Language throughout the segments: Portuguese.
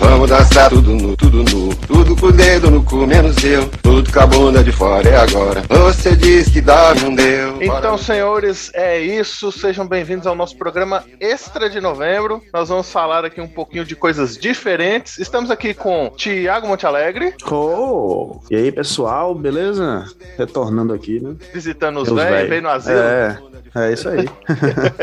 Vamos dançar tudo nu, tudo nu, tudo com o dedo no cu, menos eu. Com a bunda de fora é agora. Você disse que dá, não deu. Então, senhores, é isso. Sejam bem-vindos ao nosso programa extra de novembro. Nós vamos falar aqui um pouquinho de coisas diferentes. Estamos aqui com Tiago Montealegre. Oh, e aí, pessoal, beleza? Retornando aqui, né? Visitando os velhos, veio no asilo. É, é isso aí.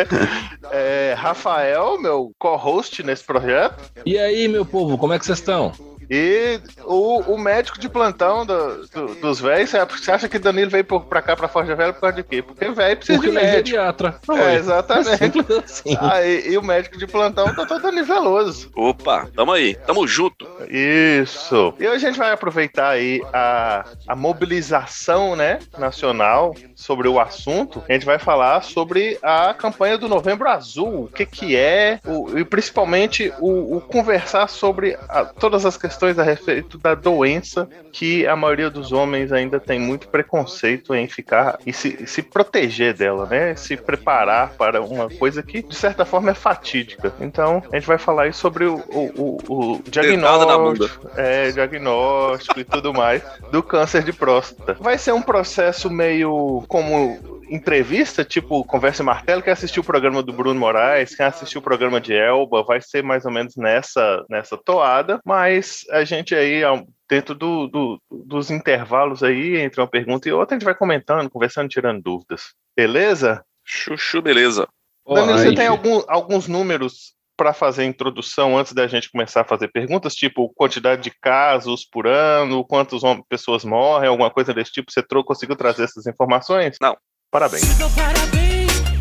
é, Rafael, meu co-host nesse projeto. E aí, meu povo, como é que vocês estão? E o, o médico de plantão do, do, dos velhos, você acha que Danilo veio por, pra cá, pra Forja Velha, por causa de quê? Porque velho precisa Porque de ele é médico. geriatra. É, exatamente. Assim. Aí, e o médico de plantão tá todo niveloso. Opa, tamo aí, tamo junto. Isso. E hoje a gente vai aproveitar aí a, a mobilização né, nacional sobre o assunto. A gente vai falar sobre a campanha do Novembro Azul, o que que é, o, e principalmente o, o conversar sobre a- todas as questões a respeito da doença que a maioria dos homens ainda tem muito preconceito em ficar e se, se proteger dela, né? Se preparar para uma coisa que, de certa forma, é fatídica. Então, a gente vai falar aí sobre o, o, o, o diagnóstico, é, diagnóstico e tudo mais do câncer de próstata. Vai ser um processo meio como entrevista, tipo Conversa e Martelo, quem assistiu o programa do Bruno Moraes, quem assistiu o programa de Elba, vai ser mais ou menos nessa, nessa toada, mas a gente aí, dentro do, do- dos intervalos aí, entre uma pergunta e outra, a gente vai comentando, conversando, tirando dúvidas. Beleza? Chuchu, beleza. Danilo, você tem algum- alguns números para fazer a introdução antes da gente começar a fazer perguntas, tipo quantidade de casos por ano, quantas pessoas morrem, alguma coisa desse tipo? Você trou- conseguiu trazer essas informações? Não. Parabéns.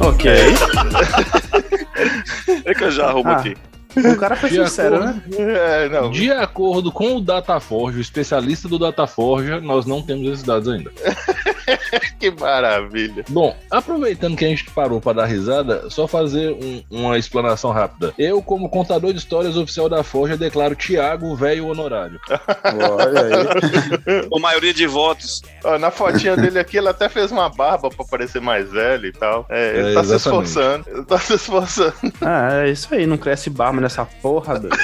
Ok. É que eu já arrumo Ah. aqui. O cara foi De sincero, acordo- né? É, não. De acordo com o Dataforge, o especialista do Dataforge, nós não temos esses dados ainda. Que maravilha. Bom, aproveitando que a gente parou para dar risada, só fazer um- uma explanação rápida. Eu, como contador de histórias oficial da Forja, declaro Tiago velho honorário. Olha aí. Com maioria de votos. Ó, na fotinha dele aqui, ele até fez uma barba para parecer mais velho e tal. É, ele É, tá se exatamente. esforçando. Ele tá se esforçando. Ah, é isso aí, não cresce barba nessa porra, doido.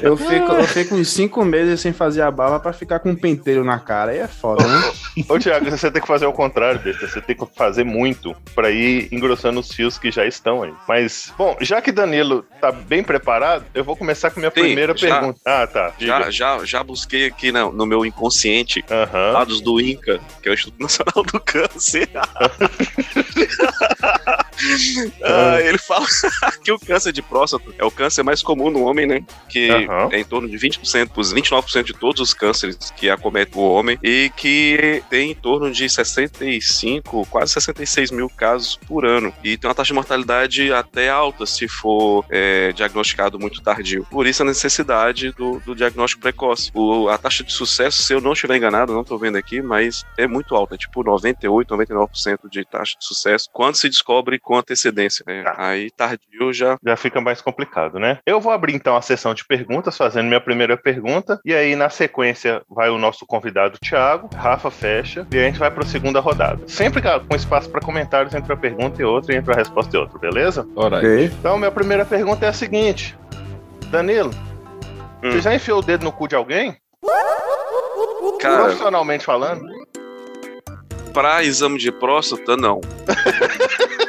Eu fico, eu fico uns cinco meses sem fazer a barba pra ficar com um penteiro na cara. Aí é foda, né? Ô, Thiago, você tem que fazer o contrário, besta. Você tem que fazer muito para ir engrossando os fios que já estão aí. Mas, bom, já que Danilo tá bem preparado, eu vou começar com a minha Sim, primeira já. pergunta. Ah, tá. Já, já, já busquei aqui no, no meu inconsciente Aham. dados do INCA, que é o Instituto Nacional do Câncer. Ah, ele fala que o câncer de próstata é o câncer mais comum no homem, né? Que Aham. é em torno de 20%, os 29% de todos os cânceres que acometem o homem e que tem em torno de 65, quase 66 mil casos por ano. E tem uma taxa de mortalidade até alta se for é, diagnosticado muito tardio. Por isso a necessidade do, do diagnóstico precoce. O- a taxa de sucesso, se eu não estiver enganado, não estou vendo aqui, mas é muito alta, tipo 98, 99% de taxa de sucesso quando se descobre com antecedência. né? Tá. Aí tardio já Já fica mais complicado, né? Eu vou abrir então a sessão de perguntas, fazendo minha primeira pergunta. E aí, na sequência, vai o nosso convidado Thiago, Rafa fecha, e a gente vai para a segunda rodada. Sempre com espaço para comentários entre a pergunta e outra, e entre a resposta e outra, beleza? Ora aí. Ok. Então, minha primeira pergunta é a seguinte: Danilo, Hum. você já enfiou o dedo no cu de alguém? Cara, Profissionalmente falando? para exame de próstata, não.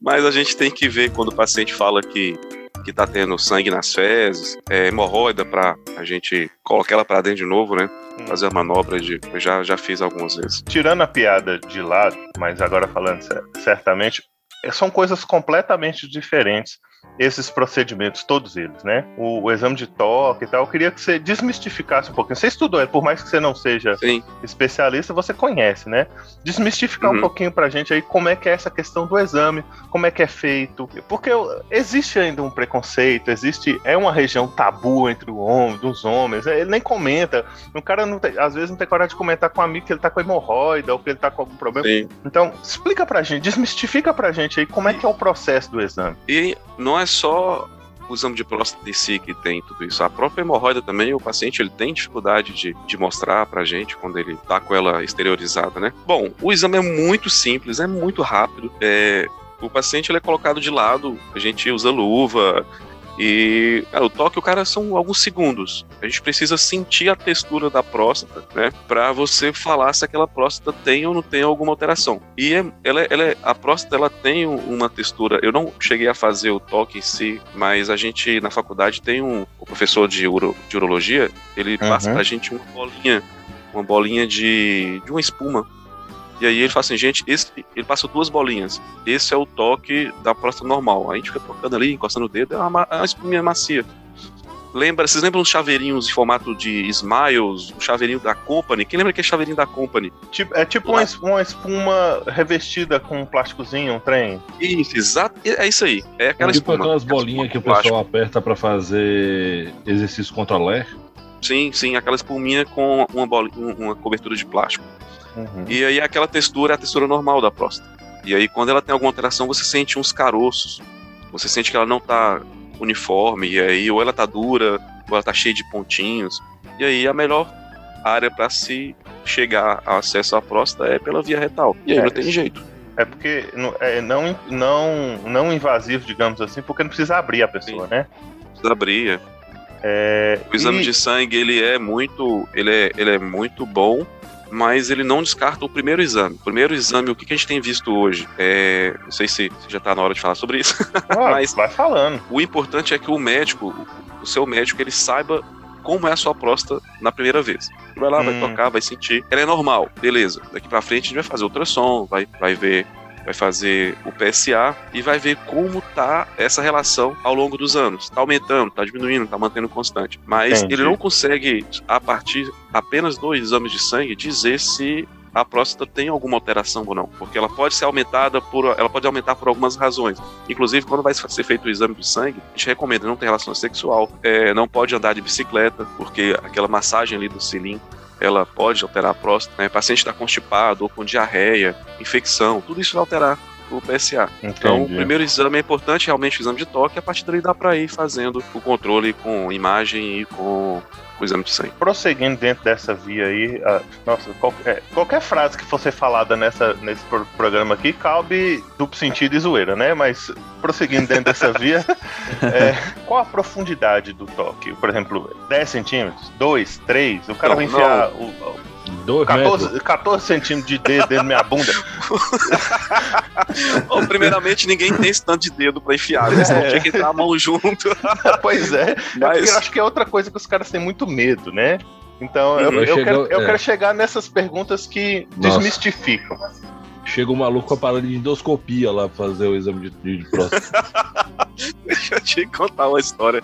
Mas a gente tem que ver quando o paciente fala que que tá tendo sangue nas fezes, é, hemorroida para a gente colocar ela para dentro de novo, né? Hum. Fazer a manobra de, eu já já fiz algumas vezes. Tirando a piada de lado, mas agora falando cer- certamente, são coisas completamente diferentes esses procedimentos, todos eles, né? O, o exame de toque e tal, eu queria que você desmistificasse um pouquinho. Você estudou, é, por mais que você não seja Sim. especialista, você conhece, né? Desmistificar um Uhum. pouquinho pra gente aí como é que é essa questão do exame, como é que é feito. Porque existe ainda um preconceito, existe. É uma região tabu entre o homem, dos homens. Ele nem comenta. O cara não tem- às vezes não tem coragem de comentar com um amigo que ele tá com hemorroida ou que ele tá com algum problema. Sim. Então, explica pra gente, desmistifica pra gente aí como é que é o processo do exame. E não é só o exame de próstata em si que tem tudo isso. A própria hemorroida também, o paciente ele tem dificuldade de, de mostrar pra gente quando ele tá com ela exteriorizada, né? Bom, o exame é muito simples, é muito rápido. É, o paciente ele é colocado de lado, a gente usa luva, e cara, o toque, o cara são alguns segundos. A gente precisa sentir a textura da próstata, né? Pra você falar se aquela próstata tem ou não tem alguma alteração. E é, ela, é, ela é, a próstata ela tem uma textura. Eu não cheguei a fazer o toque em si, mas a gente na faculdade tem um o professor de, uro, de urologia, ele uhum. passa pra gente uma bolinha, uma bolinha de, de uma espuma e aí ele fala assim, gente, esse, ele passa duas bolinhas. Esse é o toque da próstata normal. Aí a gente fica tocando ali, encostando o dedo, é uma, é uma espuminha macia. Lembra, vocês lembram dos chaveirinhos em formato de Smiles, o chaveirinho da Company? Quem lembra que é chaveirinho da Company? Tipo, é tipo uma, uma, espuma revestida com um plásticozinho, um trem. Isso, exato. É isso aí. É aquela tipo espuma. aquelas bolinhas que o pessoal aperta para fazer exercício contra ler. Sim, sim, aquela espuminha com uma, bolinha, uma cobertura de plástico. Uhum. E aí aquela textura é a textura normal da próstata. E aí quando ela tem alguma alteração, você sente uns caroços. Você sente que ela não tá uniforme, e aí ou ela tá dura, ou ela tá cheia de pontinhos. E aí a melhor área para se chegar a acesso à próstata é pela via retal. E aí é, não tem jeito. É porque é não, não, não invasivo, digamos assim, porque não precisa abrir a pessoa, Sim. né? Precisa abrir. É. é o exame e... de sangue ele é muito, ele é, ele é muito bom mas ele não descarta o primeiro exame. O primeiro exame, o que, a gente tem visto hoje? É, não sei se, já está na hora de falar sobre isso. Ah, mas vai falando. O importante é que o médico, o seu médico, ele saiba como é a sua próstata na primeira vez. Vai lá, hum. vai tocar, vai sentir. Ela é normal, beleza. Daqui para frente a gente vai fazer ultrassom, vai, vai ver vai fazer o PSA e vai ver como tá essa relação ao longo dos anos. Tá aumentando, tá diminuindo, tá mantendo constante. Mas Entendi. ele não consegue, a partir apenas dos exames de sangue, dizer se a próstata tem alguma alteração ou não, porque ela pode ser aumentada por, ela pode aumentar por algumas razões. Inclusive, quando vai ser feito o exame de sangue, a gente recomenda não ter relação sexual, é, não pode andar de bicicleta, porque aquela massagem ali do cilindro ela pode alterar a próstata, né? Paciente está constipado ou com diarreia, infecção, tudo isso vai alterar o PSA. Entendi. Então, o primeiro exame é importante, realmente o exame de toque, a partir daí dá para ir fazendo o controle com imagem e com o exame de sangue. Prosseguindo dentro dessa via aí, uh, nossa, qualquer, qualquer, frase que fosse falada nessa, nesse programa aqui cabe duplo sentido e zoeira, né? Mas prosseguindo dentro dessa via, é, qual a profundidade do toque? Por exemplo, 10 centímetros, 2, 3, o cara não, vai enfiar não. o 14, 14 centímetros de dedo dentro da minha bunda. Bom, primeiramente, ninguém tem esse tanto de dedo pra enfiar, né? Senão é. tinha que entrar a mão junto. pois é. é Mas... Eu acho que é outra coisa que os caras têm muito medo, né? Então, eu, eu, chego, quero, eu é. quero chegar nessas perguntas que Nossa. desmistificam. Chega o maluco com a parada de endoscopia lá pra fazer o exame de, de próstata. Deixa eu te contar uma história.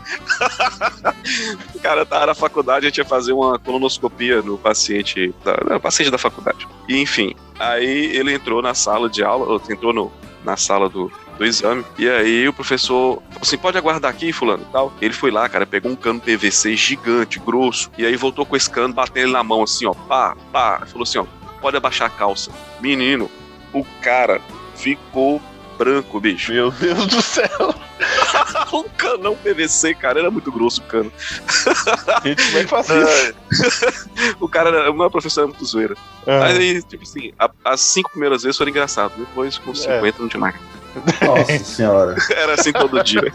cara tava na faculdade, a gente ia fazer uma colonoscopia no paciente, da, paciente da faculdade. E enfim, aí ele entrou na sala de aula, entrou no, na sala do, do exame. E aí o professor falou assim: pode aguardar aqui, fulano e tal. Ele foi lá, cara, pegou um cano PVC gigante, grosso, e aí voltou com esse cano, batendo ele na mão assim, ó, pá, pá. Falou assim: ó, pode abaixar a calça. Menino, o cara ficou branco, bicho. Meu Deus do céu! um canão PVC, cara, era muito grosso o cano. Gente, como é que faz isso? o cara, o meu professor era muito zoeira. Uhum. Mas aí, tipo assim, a, as cinco primeiras vezes foram engraçadas, depois com 50 é. não tinha mais. Nossa senhora. Era assim todo dia.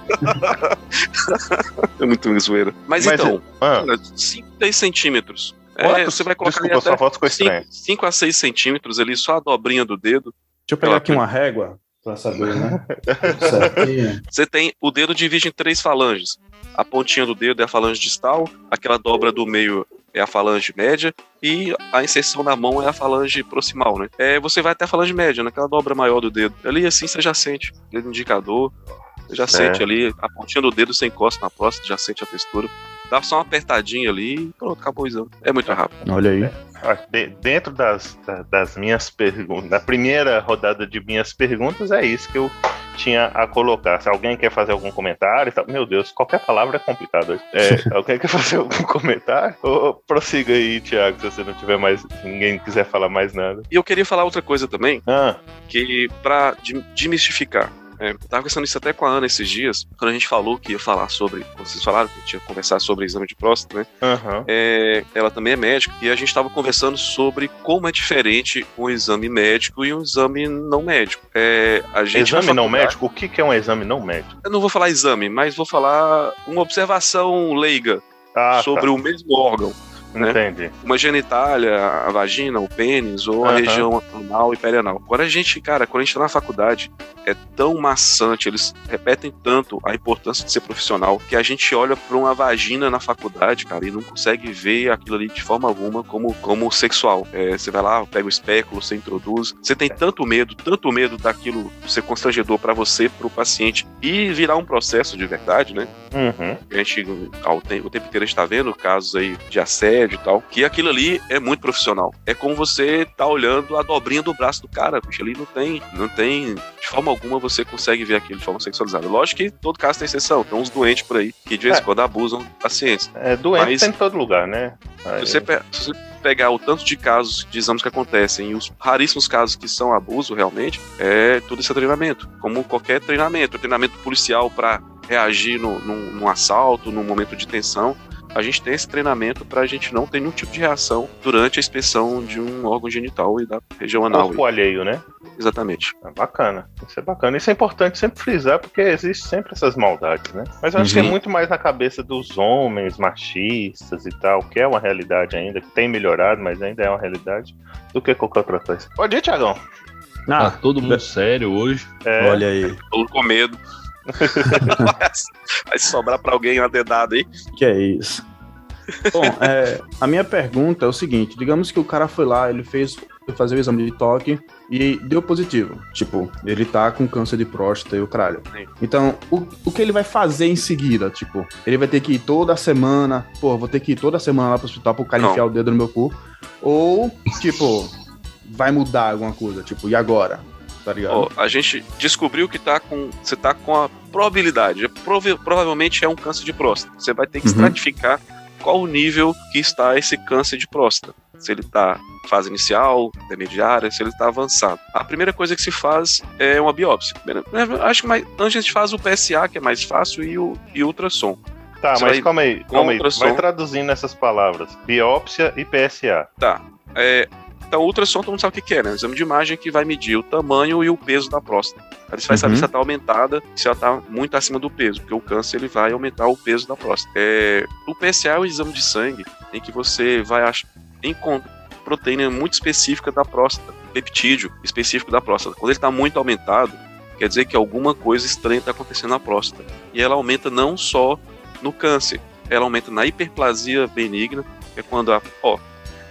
é muito zoeira. Mas, Mas então, ah. 5, 10 centímetros é, você vai colocar Desculpa, sua foto ficou estranha. 5 a 6 centímetros ali, só a dobrinha do dedo. Deixa eu pegar aqui uma régua pra saber, né? Certinho. Você tem o dedo divide em três falanges. A pontinha do dedo é a falange distal, aquela dobra do meio é a falange média e a inserção na mão é a falange proximal, né? É, você vai até a falange média, naquela dobra maior do dedo. Ali assim você já sente, dedo indicador, você já é. sente ali a pontinha do dedo, você encosta na próstata, já sente a textura. Dá só uma apertadinha ali e pronto, acabou o exame. É muito rápido. Olha aí. É, dentro das, das minhas perguntas, na primeira rodada de minhas perguntas, é isso que eu tinha a colocar. Se alguém quer fazer algum comentário, tá, meu Deus, qualquer palavra é complicado. É, alguém quer fazer algum comentário? Ou prossiga aí, Thiago, se você não tiver mais, ninguém quiser falar mais nada. E eu queria falar outra coisa também, ah. que para demistificar É, eu tava conversando isso até com a Ana esses dias, quando a gente falou que ia falar sobre. Vocês falaram que tinha conversar sobre exame de próstata, né? Aham. É, ela também é médica e a gente estava conversando sobre como é diferente um exame médico e um exame não médico. É, a gente Exame não médico? O que, que é um exame não médico? Eu não vou falar exame, mas vou falar uma observação leiga Ah, sobre o mesmo órgão. Né? Entendi. Uma genitália, a vagina, o pênis, ou a região anal e perianal. Agora a gente, cara, quando a gente tá na faculdade, é tão maçante, eles repetem tanto a importância de ser profissional, que a gente olha pra uma vagina na faculdade, cara, e não consegue ver aquilo ali de forma alguma como, como sexual. É, você vai lá, pega o espéculo, você introduz. Você tem tanto medo, tanto medo daquilo ser constrangedor pra você, pro paciente, e virar um processo de verdade, né? Uhum. a gente ao o tempo inteiro a gente tá vendo casos aí de assédio e tal, que aquilo ali é muito profissional. É como você tá olhando a dobrinha do braço do cara, bicho, ali não tem, não tem, de forma alguma você consegue ver aquilo de forma sexualizada. Lógico que todo caso tem exceção, tem uns doentes por aí que de vez em É. quando abusam da paciência. É doente Mas- tem em todo lugar, né? Aí- Se você, se você pegar o tanto de casos de exames que acontecem e os raríssimos casos que são abuso realmente, é tudo isso é treinamento. Como qualquer treinamento, treinamento policial para reagir no, num, num assalto, num momento de tensão. A gente tem esse treinamento para a gente não ter nenhum tipo de reação durante a inspeção de um órgão genital e da região anal. Corpo alheio, né? Exatamente. É bacana. Isso é bacana. Isso é importante sempre frisar, porque existe sempre essas maldades, né? Mas eu acho que é Uhum. muito mais na cabeça dos homens machistas e tal, que é uma realidade ainda, que tem melhorado, mas ainda é uma realidade, do que qualquer outra coisa. Pode ir, Tiagão. Tá Ah, todo mundo sério hoje. É, olha aí. Todo com medo. Vai sobrar para alguém uma dedada aí. Que é isso. Bom, é, a minha pergunta é o seguinte: digamos que o cara foi lá, ele fez fazer o exame de toque e deu positivo. Tipo, ele tá com câncer de próstata e o caralho. Sim. Então, o, o que ele vai fazer em seguida? Tipo, ele vai ter que ir toda semana, pô, vou ter que ir toda semana lá pro hospital pro cara Não. enfiar o dedo no meu cu. Ou, tipo, vai mudar alguma coisa? Tipo, e agora? Tá ligado? Ó, a gente descobriu que tá com, você tá com a probabilidade, é prova- provavelmente é um câncer de próstata. Você vai ter que Uhum. estratificar qual o nível que está esse câncer de próstata. Se ele está fase inicial, intermediária, se ele está avançado. A primeira coisa que se faz é uma biópsia. Acho que mais, antes a gente faz o PSA, que é mais fácil, e o, e ultrassom. Tá, Você mas vai- calma aí, calma aí. ultrassom. Vai traduzindo essas palavras. Biópsia e PSA. Tá. É, então, o ultrassom todo mundo sabe o que é, né? Um exame de imagem que vai medir o tamanho e o peso da próstata. Aí você vai saber Uhum. se ela está aumentada, se ela está muito acima do peso, porque o câncer ele vai aumentar o peso da próstata. É, o PSA é o exame de sangue em que você vai ach- encontrar proteína muito específica da próstata, peptídeo específico da próstata. Quando ele está muito aumentado, quer dizer que alguma coisa estranha está acontecendo na próstata. E ela aumenta não só no câncer, ela aumenta na hiperplasia benigna, que é quando a. Ó,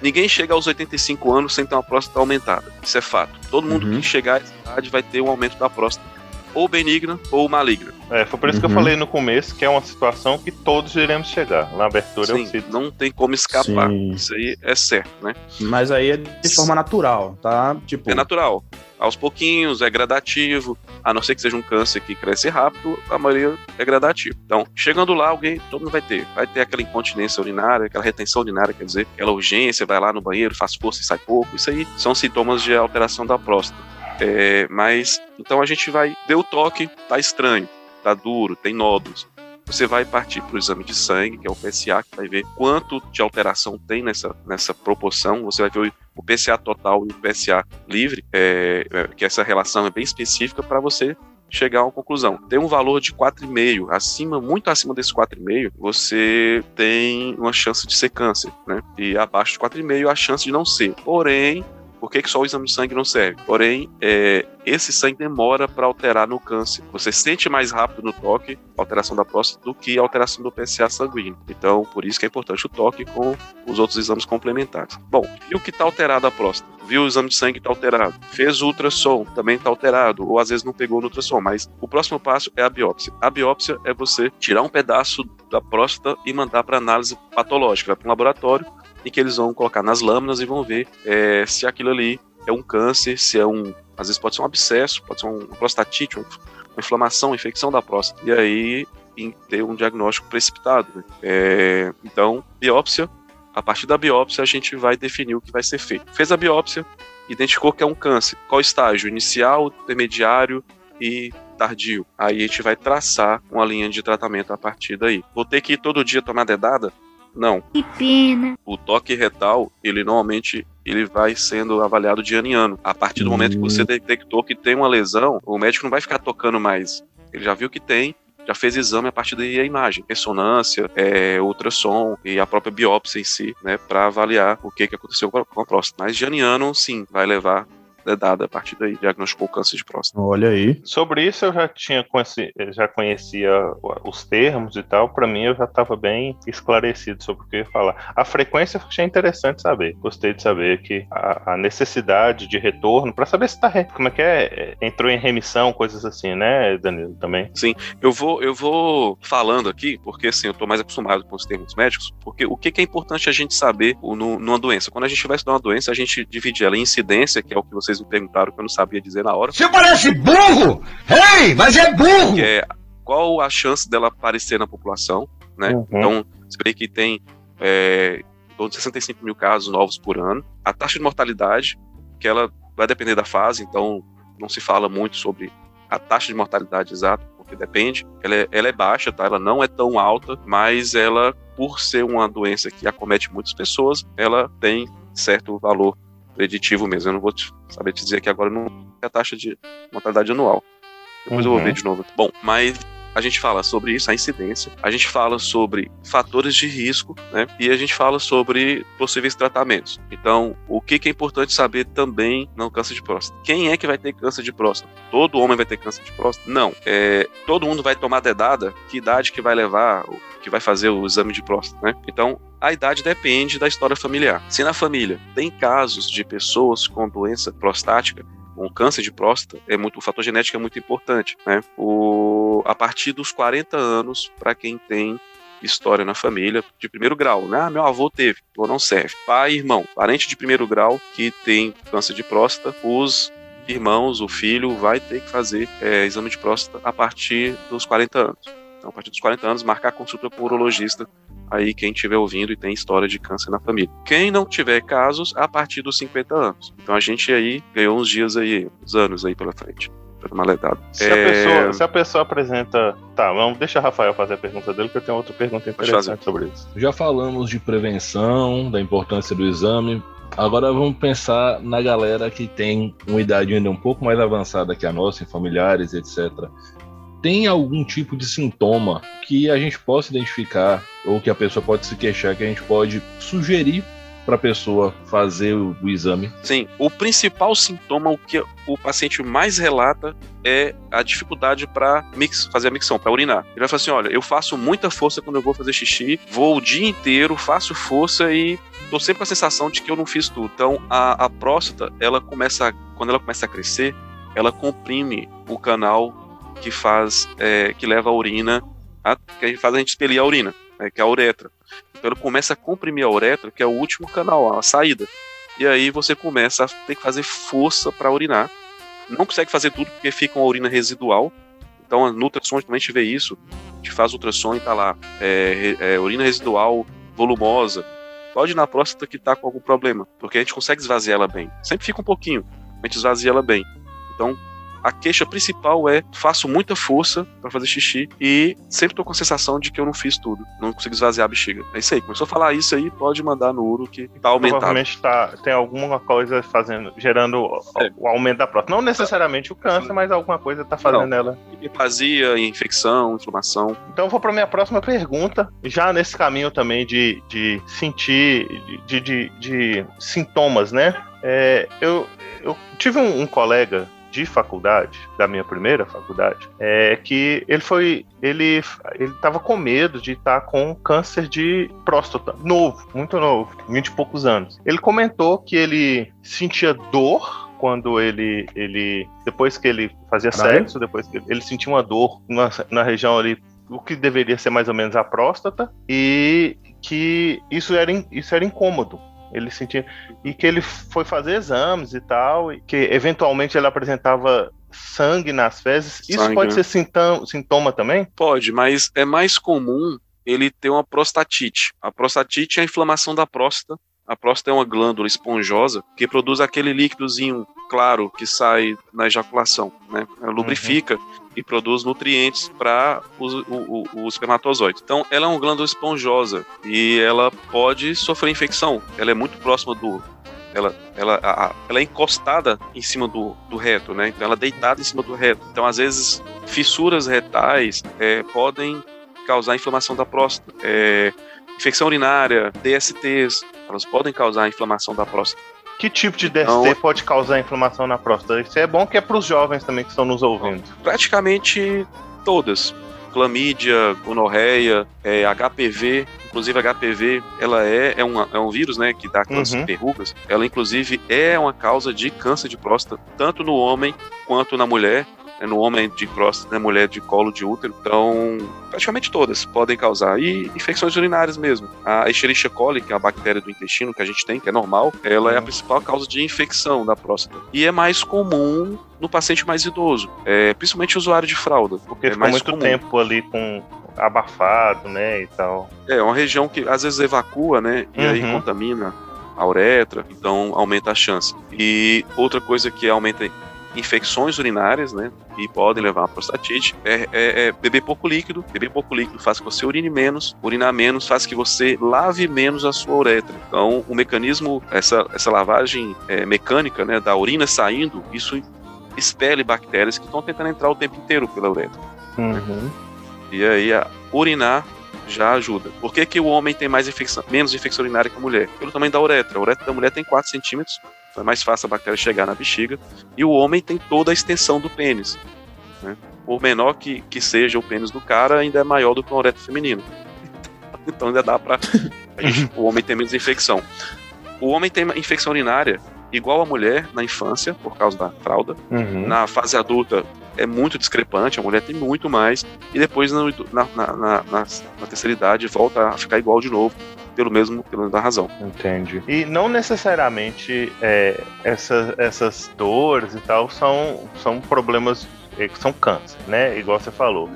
ninguém chega aos 85 anos sem ter uma próstata aumentada. Isso é fato. Todo mundo Uhum. que chegar essa idade vai ter um aumento da próstata, ou benigna ou maligna. É, foi por isso que eu Uhum. falei no começo que é uma situação que todos iremos chegar. Na abertura eu Sim, cito. não tem como escapar. Sim. Isso aí é certo, né? Mas aí é de forma natural, tá? Tipo, É natural. Aos pouquinhos, é gradativo. A não ser que seja um câncer que cresce rápido, a maioria é gradativo. Então, chegando lá, alguém, todo mundo vai ter. Vai ter aquela incontinência urinária, aquela retenção urinária, quer dizer, aquela urgência, vai lá no banheiro, faz força e sai pouco. Isso aí são sintomas de alteração da próstata. É, mas, então a gente vai, deu o toque, tá estranho, tá duro, tem nódulos. Você vai partir para o exame de sangue, que é o PSA, que vai ver quanto de alteração tem nessa, nessa proporção. Você vai ver o, PSA total e o PSA livre, é, é, que essa relação é bem específica para você chegar a uma conclusão. Tem um valor de 4,5, acima, muito acima desse 4,5, você tem uma chance de ser câncer, né? E abaixo de 4,5 a chance de não ser. Porém, por que, que só o exame de sangue não serve? Porém, é, esse sangue demora para alterar no câncer. Você sente mais rápido no toque a alteração da próstata do que a alteração do PSA sanguíneo. Então, por isso que é importante o toque com os outros exames complementares. Bom, e o que está alterado a próstata? Viu o exame de sangue está alterado. Fez o ultrassom, também está alterado. Ou às vezes não pegou no ultrassom, mas o próximo passo é a biópsia. A biópsia é você tirar um pedaço da próstata e mandar para análise patológica, para um laboratório em que eles vão colocar nas lâminas e vão ver é, se aquilo ali é um câncer, se é um. Às vezes pode ser um abscesso, pode ser uma prostatite, uma inflamação, uma infecção da próstata. E aí em ter um diagnóstico precipitado. né? É, então, biópsia. A partir da biópsia, a gente vai definir o que vai ser feito. Fez a biópsia, identificou que é um câncer. Qual estágio? Inicial, intermediário e tardio. Aí a gente vai traçar uma linha de tratamento a partir daí. Vou ter que ir todo dia tomar dedada? Não. Que pena. O toque retal, ele normalmente ele vai sendo avaliado de ano em ano. A partir do momento que você detectou que tem uma lesão, o médico não vai ficar tocando mais. Ele já viu que tem, já fez exame a partir daí a imagem, ressonância, é, ultrassom e a própria biópsia em si, né, para avaliar o que, que aconteceu com a próstata. Mas de ano em ano, sim, vai levar é dada a partir daí, diagnosticou câncer de próstata. Olha aí. Sobre isso eu já tinha conheci, já conhecia os termos e tal, para mim eu já estava bem esclarecido sobre o que eu ia falar. A frequência eu achei interessante saber. Gostei de saber que a, a necessidade de retorno para saber se tá como é que é, entrou em remissão, coisas assim, né, Danilo, também. Sim, eu vou eu vou falando aqui, porque assim, eu tô mais acostumado com os termos médicos, porque o que, que é importante a gente saber no, numa doença? Quando a gente vai estudar uma doença, a gente divide ela em incidência, que é o que vocês vocês me perguntaram que eu não sabia dizer na hora. Você parece burro! Ei, mas é burro! Que é qual a chance dela aparecer na população, né? Uhum. Então, você vê que tem é, em torno de 65 mil casos novos por ano. A taxa de mortalidade, que ela vai depender da fase, então não se fala muito sobre a taxa de mortalidade exata, porque depende. Ela é, ela é baixa, tá? Ela não é tão alta, mas ela, por ser uma doença que acomete muitas pessoas, ela tem certo valor preditivo mesmo. Eu não vou te, saber te dizer que agora não é a taxa de mortalidade anual. Depois uhum. eu vou ver uhum. de novo. Bom, mas a gente fala sobre isso, a incidência, a gente fala sobre fatores de risco, né? E a gente fala sobre possíveis tratamentos. Então, o que, é importante saber também no câncer de próstata? Quem é que vai ter câncer de próstata? Todo homem vai ter câncer de próstata? Não. É, todo mundo vai tomar dedada? Que idade que vai levar, que vai fazer o exame de próstata, né? Então, a idade depende da história familiar. Se na família tem casos de pessoas com doença prostática, com câncer de próstata, é muito, o fator genético é muito importante. Né? O, a partir dos 40 anos, para quem tem história na família de primeiro grau, né? Ah, meu avô teve, ou não serve. Pai e irmão, parente de primeiro grau que tem câncer de próstata, os irmãos, o filho vai ter que fazer é, exame de próstata a partir dos 40 anos. Então, a partir dos 40 anos, marcar consulta com o urologista aí quem estiver ouvindo e tem história de câncer na família. Quem não tiver casos, a partir dos 50 anos. Então a gente aí ganhou uns dias aí, uns anos aí pela frente. Maledado. Se, é... a pessoa, se a pessoa apresenta. Tá, vamos deixar o Rafael fazer a pergunta dele, que eu tenho outra pergunta interessante sobre isso. Já falamos de prevenção, da importância do exame. Agora vamos pensar na galera que tem uma idade ainda um pouco mais avançada que a nossa, em familiares, etc tem algum tipo de sintoma que a gente possa identificar ou que a pessoa pode se queixar, que a gente pode sugerir para a pessoa fazer o, o, exame? Sim, o principal sintoma, o que o paciente mais relata é a dificuldade para fazer a micção, para urinar. Ele vai falar assim: olha, eu faço muita força quando eu vou fazer xixi, vou o dia inteiro, faço força e tô sempre com a sensação de que eu não fiz tudo. Então, a, a próstata, ela começa, quando ela começa a crescer, ela comprime o canal que faz, é, que leva a urina, a, que faz a gente expelir a urina, né, que é a uretra. Então ele começa a comprimir a uretra, que é o último canal, a saída. E aí você começa a ter que fazer força para urinar. Não consegue fazer tudo porque fica uma urina residual. Então no ultrassom também a gente vê isso. A gente faz ultrassom e tá lá, é, é, urina residual volumosa. Pode ir na próstata que tá com algum problema, porque a gente consegue esvaziar ela bem. Sempre fica um pouquinho, a gente esvazia ela bem. Então a queixa principal é faço muita força para fazer xixi e sempre tô com a sensação de que eu não fiz tudo, não consigo esvaziar a bexiga. É isso aí, começou a falar isso aí, pode mandar no uro que tá aumentado. Provavelmente tá, tem alguma coisa fazendo, gerando é. o aumento da próstata. Não necessariamente o câncer, mas alguma coisa tá fazendo não. ela. Hiperplasia, infecção, inflamação. Então eu vou para minha próxima pergunta, já nesse caminho também de, de sentir, de, de, de sintomas, né? É, eu, eu tive um, um colega de faculdade, da minha primeira faculdade, é que ele foi. Ele ele estava com medo de estar tá com câncer de próstata, novo, muito novo, 20 e poucos anos. Ele comentou que ele sentia dor quando ele, ele depois que ele fazia sexo, depois que ele, ele sentia uma dor na, na região ali o que deveria ser mais ou menos a próstata e que isso era, isso era incômodo ele sentia. E que ele foi fazer exames e tal, e que eventualmente ele apresentava sangue nas fezes. Sangue, Isso pode né? ser sintoma, sintoma também? Pode, mas é mais comum ele ter uma prostatite. A prostatite é a inflamação da próstata A próstata é uma glândula esponjosa que produz aquele líquidozinho claro que sai na ejaculação, né? Ela lubrifica e produz nutrientes para o, o, o, espermatozoide. Então, ela é uma glândula esponjosa e ela pode sofrer infecção. Ela é muito próxima do. Ela, ela, a, ela é encostada em cima do, do reto, né? Então, ela é deitada em cima do reto. Então, às vezes, fissuras retais é, podem causar inflamação da próstata. É, infecção urinária, DSTs, elas podem causar inflamação da próstata. Que tipo de DST então, pode causar inflamação na próstata? Isso é bom que é para os jovens também que estão nos ouvindo. Praticamente todas. Clamídia, gonorreia, é, HPV, inclusive HPV, ela é, é, uma, é um vírus, né, que dá aquelas uhum. verrugas. Ela, inclusive, é uma causa de câncer de próstata, tanto no homem quanto na mulher é no homem de próstata, na mulher de colo de útero. Então, praticamente todas podem causar. E infecções urinárias mesmo. A Escherichia coli, que é a bactéria do intestino que a gente tem, que é normal, ela é a principal causa de infecção da próstata. E é mais comum no paciente mais idoso, é, principalmente usuário de fralda. Porque é fica muito comum. tempo ali com abafado, né, e tal. É, uma região que às vezes evacua, né, e uhum. aí contamina a uretra, então aumenta a chance. E outra coisa que aumenta infecções urinárias, né? E podem levar a prostatite. É, é, é, beber pouco líquido. Beber pouco líquido faz que você urine menos. Urinar menos faz que você lave menos a sua uretra. Então, o mecanismo, essa, essa lavagem é, mecânica, né? Da urina saindo, isso expele bactérias que estão tentando entrar o tempo inteiro pela uretra. Uhum. E aí, a urinar já ajuda. Por que, que o homem tem mais infecção, menos infecção urinária que a mulher? Pelo tamanho da uretra. A uretra da mulher tem 4 centímetros, então é mais fácil a bactéria chegar na bexiga. E o homem tem toda a extensão do pênis. Né? Por menor que, que seja o pênis do cara, ainda é maior do que uma uretra feminina. Então ainda dá para o homem ter menos infecção. O homem tem infecção urinária igual a mulher na infância, por causa da fralda. Uhum. Na fase adulta é muito discrepante, a mulher tem muito mais. E depois na, na, na, na, na terceira idade volta a ficar igual de novo pelo mesmo, pela mesma razão. Entendi. E não necessariamente é, essa, essas dores e tal são, são problemas é, que são câncer, né? Igual você falou.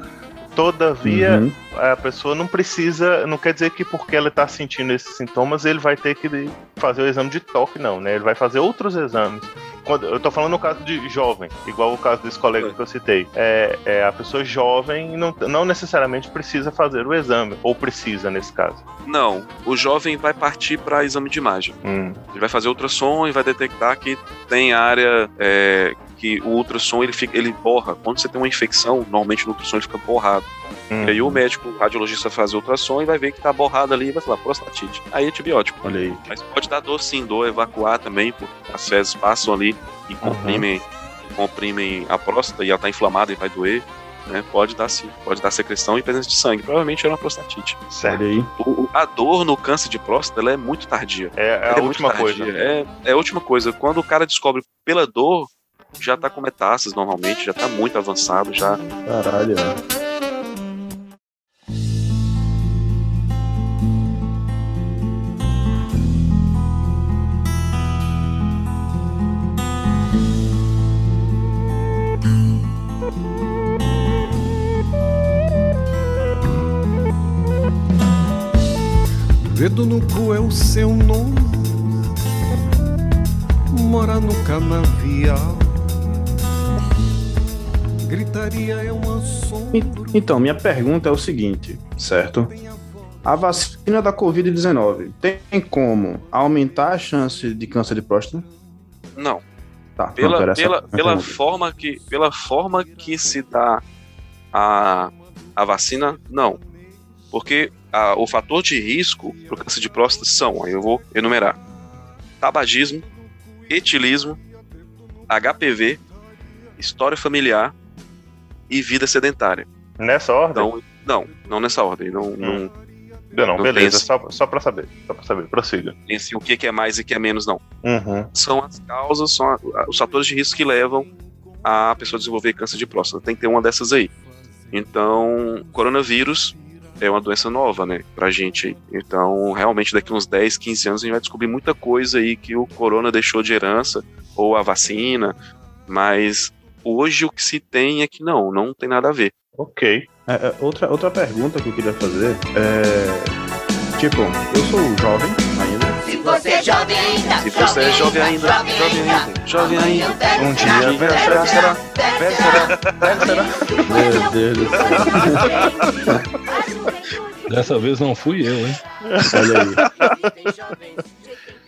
Todavia, uhum. A pessoa não precisa, não quer dizer que porque ela está sentindo esses sintomas, ele vai ter que fazer o exame de toque, não, né? Ele vai fazer outros exames. Quando, eu estou falando no caso de jovem, igual o caso desse colega que eu citei. É, é a pessoa jovem não, não necessariamente precisa fazer o exame, ou precisa nesse caso. Não, o jovem vai partir para exame de imagem. Hum. Ele vai fazer ultrassom e vai detectar que tem área é, que o ultrassom ele, fica, ele borra. Quando você tem uma infecção, normalmente no ultrassom ele fica borrado. Uhum. E aí o médico, o radiologista faz o ultrassom e vai ver que tá borrado ali e vai falar prostatite. Aí é antibiótico. Olha aí. Mas pode dar dor sim, dor evacuar também, porque as fezes passam ali e comprimem, uhum. comprimem a próstata e ela tá inflamada e vai doer. Né, pode dar sim, pode dar secreção e presença de sangue. Provavelmente era uma prostatite. Sério aí. O, a dor no câncer de próstata ela é muito tardia. É, é a é última coisa. É, é a última coisa. Quando o cara descobre pela dor, já tá com metástases normalmente, já tá muito avançado já. Caralho. Dedo seu nome, mora no canavial. Gritaria é uma sombra. Então, minha pergunta é o seguinte, certo? A vacina da Covid-19 tem como aumentar a chance de câncer de próstata? Não. Tá, pela, não, pela, pela, forma que, pela forma que se dá a, a vacina, não. Porque a, o fator de risco para o câncer de próstata são, aí eu vou enumerar: tabagismo, etilismo, HPV, história familiar, e vida sedentária. Nessa ordem? Então, não, não nessa ordem. Não, hum. não, não, não beleza, só, só para saber. Só para saber, prossiga. Assim, o que é mais e o que é menos, não. Uhum. São as causas, são os fatores de risco que levam a pessoa a desenvolver câncer de próstata. Tem que ter uma dessas aí. Então, coronavírus é uma doença nova, né, pra gente. Então, realmente, daqui uns 10, 15 anos, a gente vai descobrir muita coisa aí que o corona deixou de herança, ou a vacina, mas Hoje o que se tem é que não, não tem nada a ver. Ok. É, é, outra, outra pergunta que eu queria fazer é. Tipo, eu sou jovem ainda. você é jovem ainda, Se você é jovem ainda, jovem ainda, jovem ainda. Um dia, velho será, será, velho será, velho será. Meu Deus do céu. Dessa vez não fui eu, hein? Olha aí.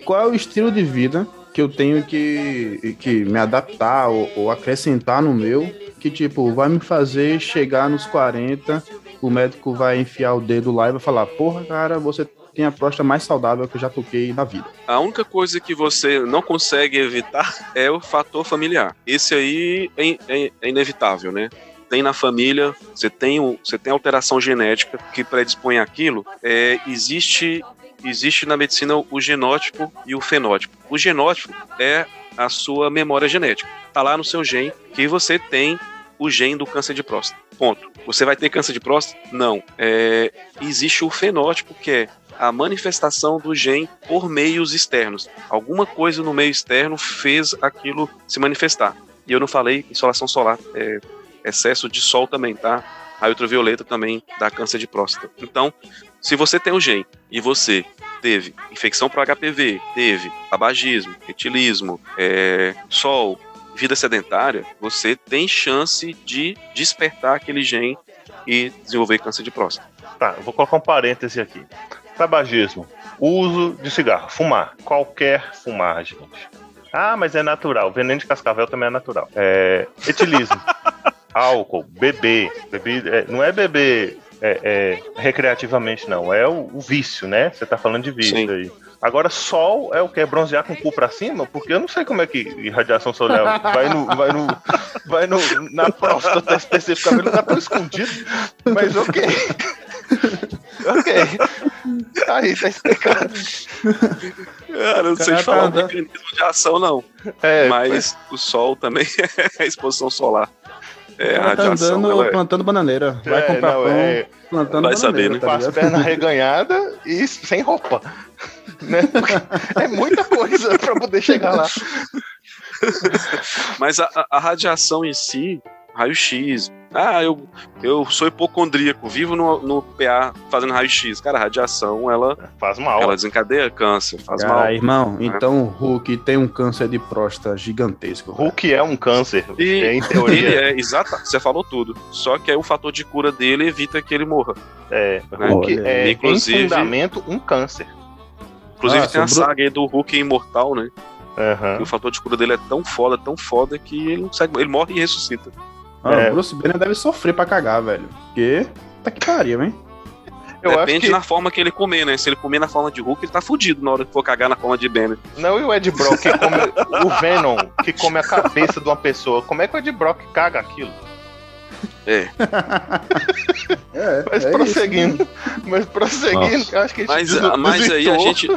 Qual é o estilo de vida que eu tenho que, que me adaptar ou, ou acrescentar no meu que, tipo, vai me fazer chegar nos 40, o médico vai enfiar o dedo lá e vai falar, porra, cara, você tem a próstata mais saudável que eu já toquei na vida. A única coisa que você não consegue evitar é o fator familiar. Esse aí é, é- é inevitável, né? Tem na família, você tem, o- você tem alteração genética que predispõe aquilo. É, existe, existe na medicina o genótipo e o fenótipo. O genótipo é a sua memória genética. Tá lá no seu gene que você tem o gene do câncer de próstata. Ponto. Você vai ter câncer de próstata? Não. É, existe o fenótipo que é a manifestação do gene por meios externos. Alguma coisa no meio externo fez aquilo se manifestar. E eu não falei insolação solar, é excesso de sol também, tá? A ultravioleta também dá câncer de próstata. Então, se você tem o gene e você teve infecção por HPV, teve tabagismo, etilismo, é, sol, vida sedentária, você tem chance de despertar aquele gene e desenvolver câncer de próstata. Tá, eu vou colocar um parêntese aqui. Tabagismo. Uso de cigarro. Fumar. Qualquer fumar, gente. Ah, mas é natural. Veneno de cascavel também é natural. É, etilismo. Álcool. Beber. Beber é, não é beber é, é, recreativamente, não. É o, o vício, né? Você tá falando de vício Sim. aí. Agora, sol é o que? É bronzear com o cu pra cima? Porque eu não sei como é que radiação solar vai no. Vai no. Vai no na próstata especificamente, não tá tão escondido. Mas ok. ok. Aí, tá explicado. Cara, eu não sei te falar tá o mecanismo de ação, não. É, Mas o sol também é a exposição solar. É, Ela tá radiação. andando ela é- plantando bananeira. Vai É, comprar não, pão é- plantando Vai bananeira, saber, né? tá com as pernas reganhadas e sem roupa. Né? É muita coisa pra poder chegar lá. Mas a, a- a radiação em si, raio-x. Ah, eu, eu sou hipocondríaco, vivo no, no PA fazendo raio-x. Cara, a radiação, ela, Faz mal. ela desencadeia câncer, faz Ah, mal. irmão, então o Hulk tem um câncer de próstata gigantesco. Hulk é um câncer. E em ele teoria. é, exato, você falou tudo. Só que aí o fator de cura dele evita que ele morra. É, Né? Hulk Olha, é, inclusive- em fundamento, um câncer. Inclusive Ah, tem a saga aí do Hulk imortal, né? E o fator de cura dele é tão foda, tão foda, que ele não consegue. Ele morre e ressuscita. Ah, É. O Bruce Banner deve sofrer pra cagar, velho. Porque. Tá que pariu, hein? Eu Depende que. na forma que ele comer, né? Se ele comer na forma de Hulk, ele tá fudido na hora que for cagar na forma de Banner. Não, e o Ed Brock que come. o Venom que come a cabeça de uma pessoa. Como é que o Ed Brock caga aquilo? É. É, Mas é prosseguindo. Mas prosseguindo, Nossa. eu acho que a gente Mas, des- mas aí a gente,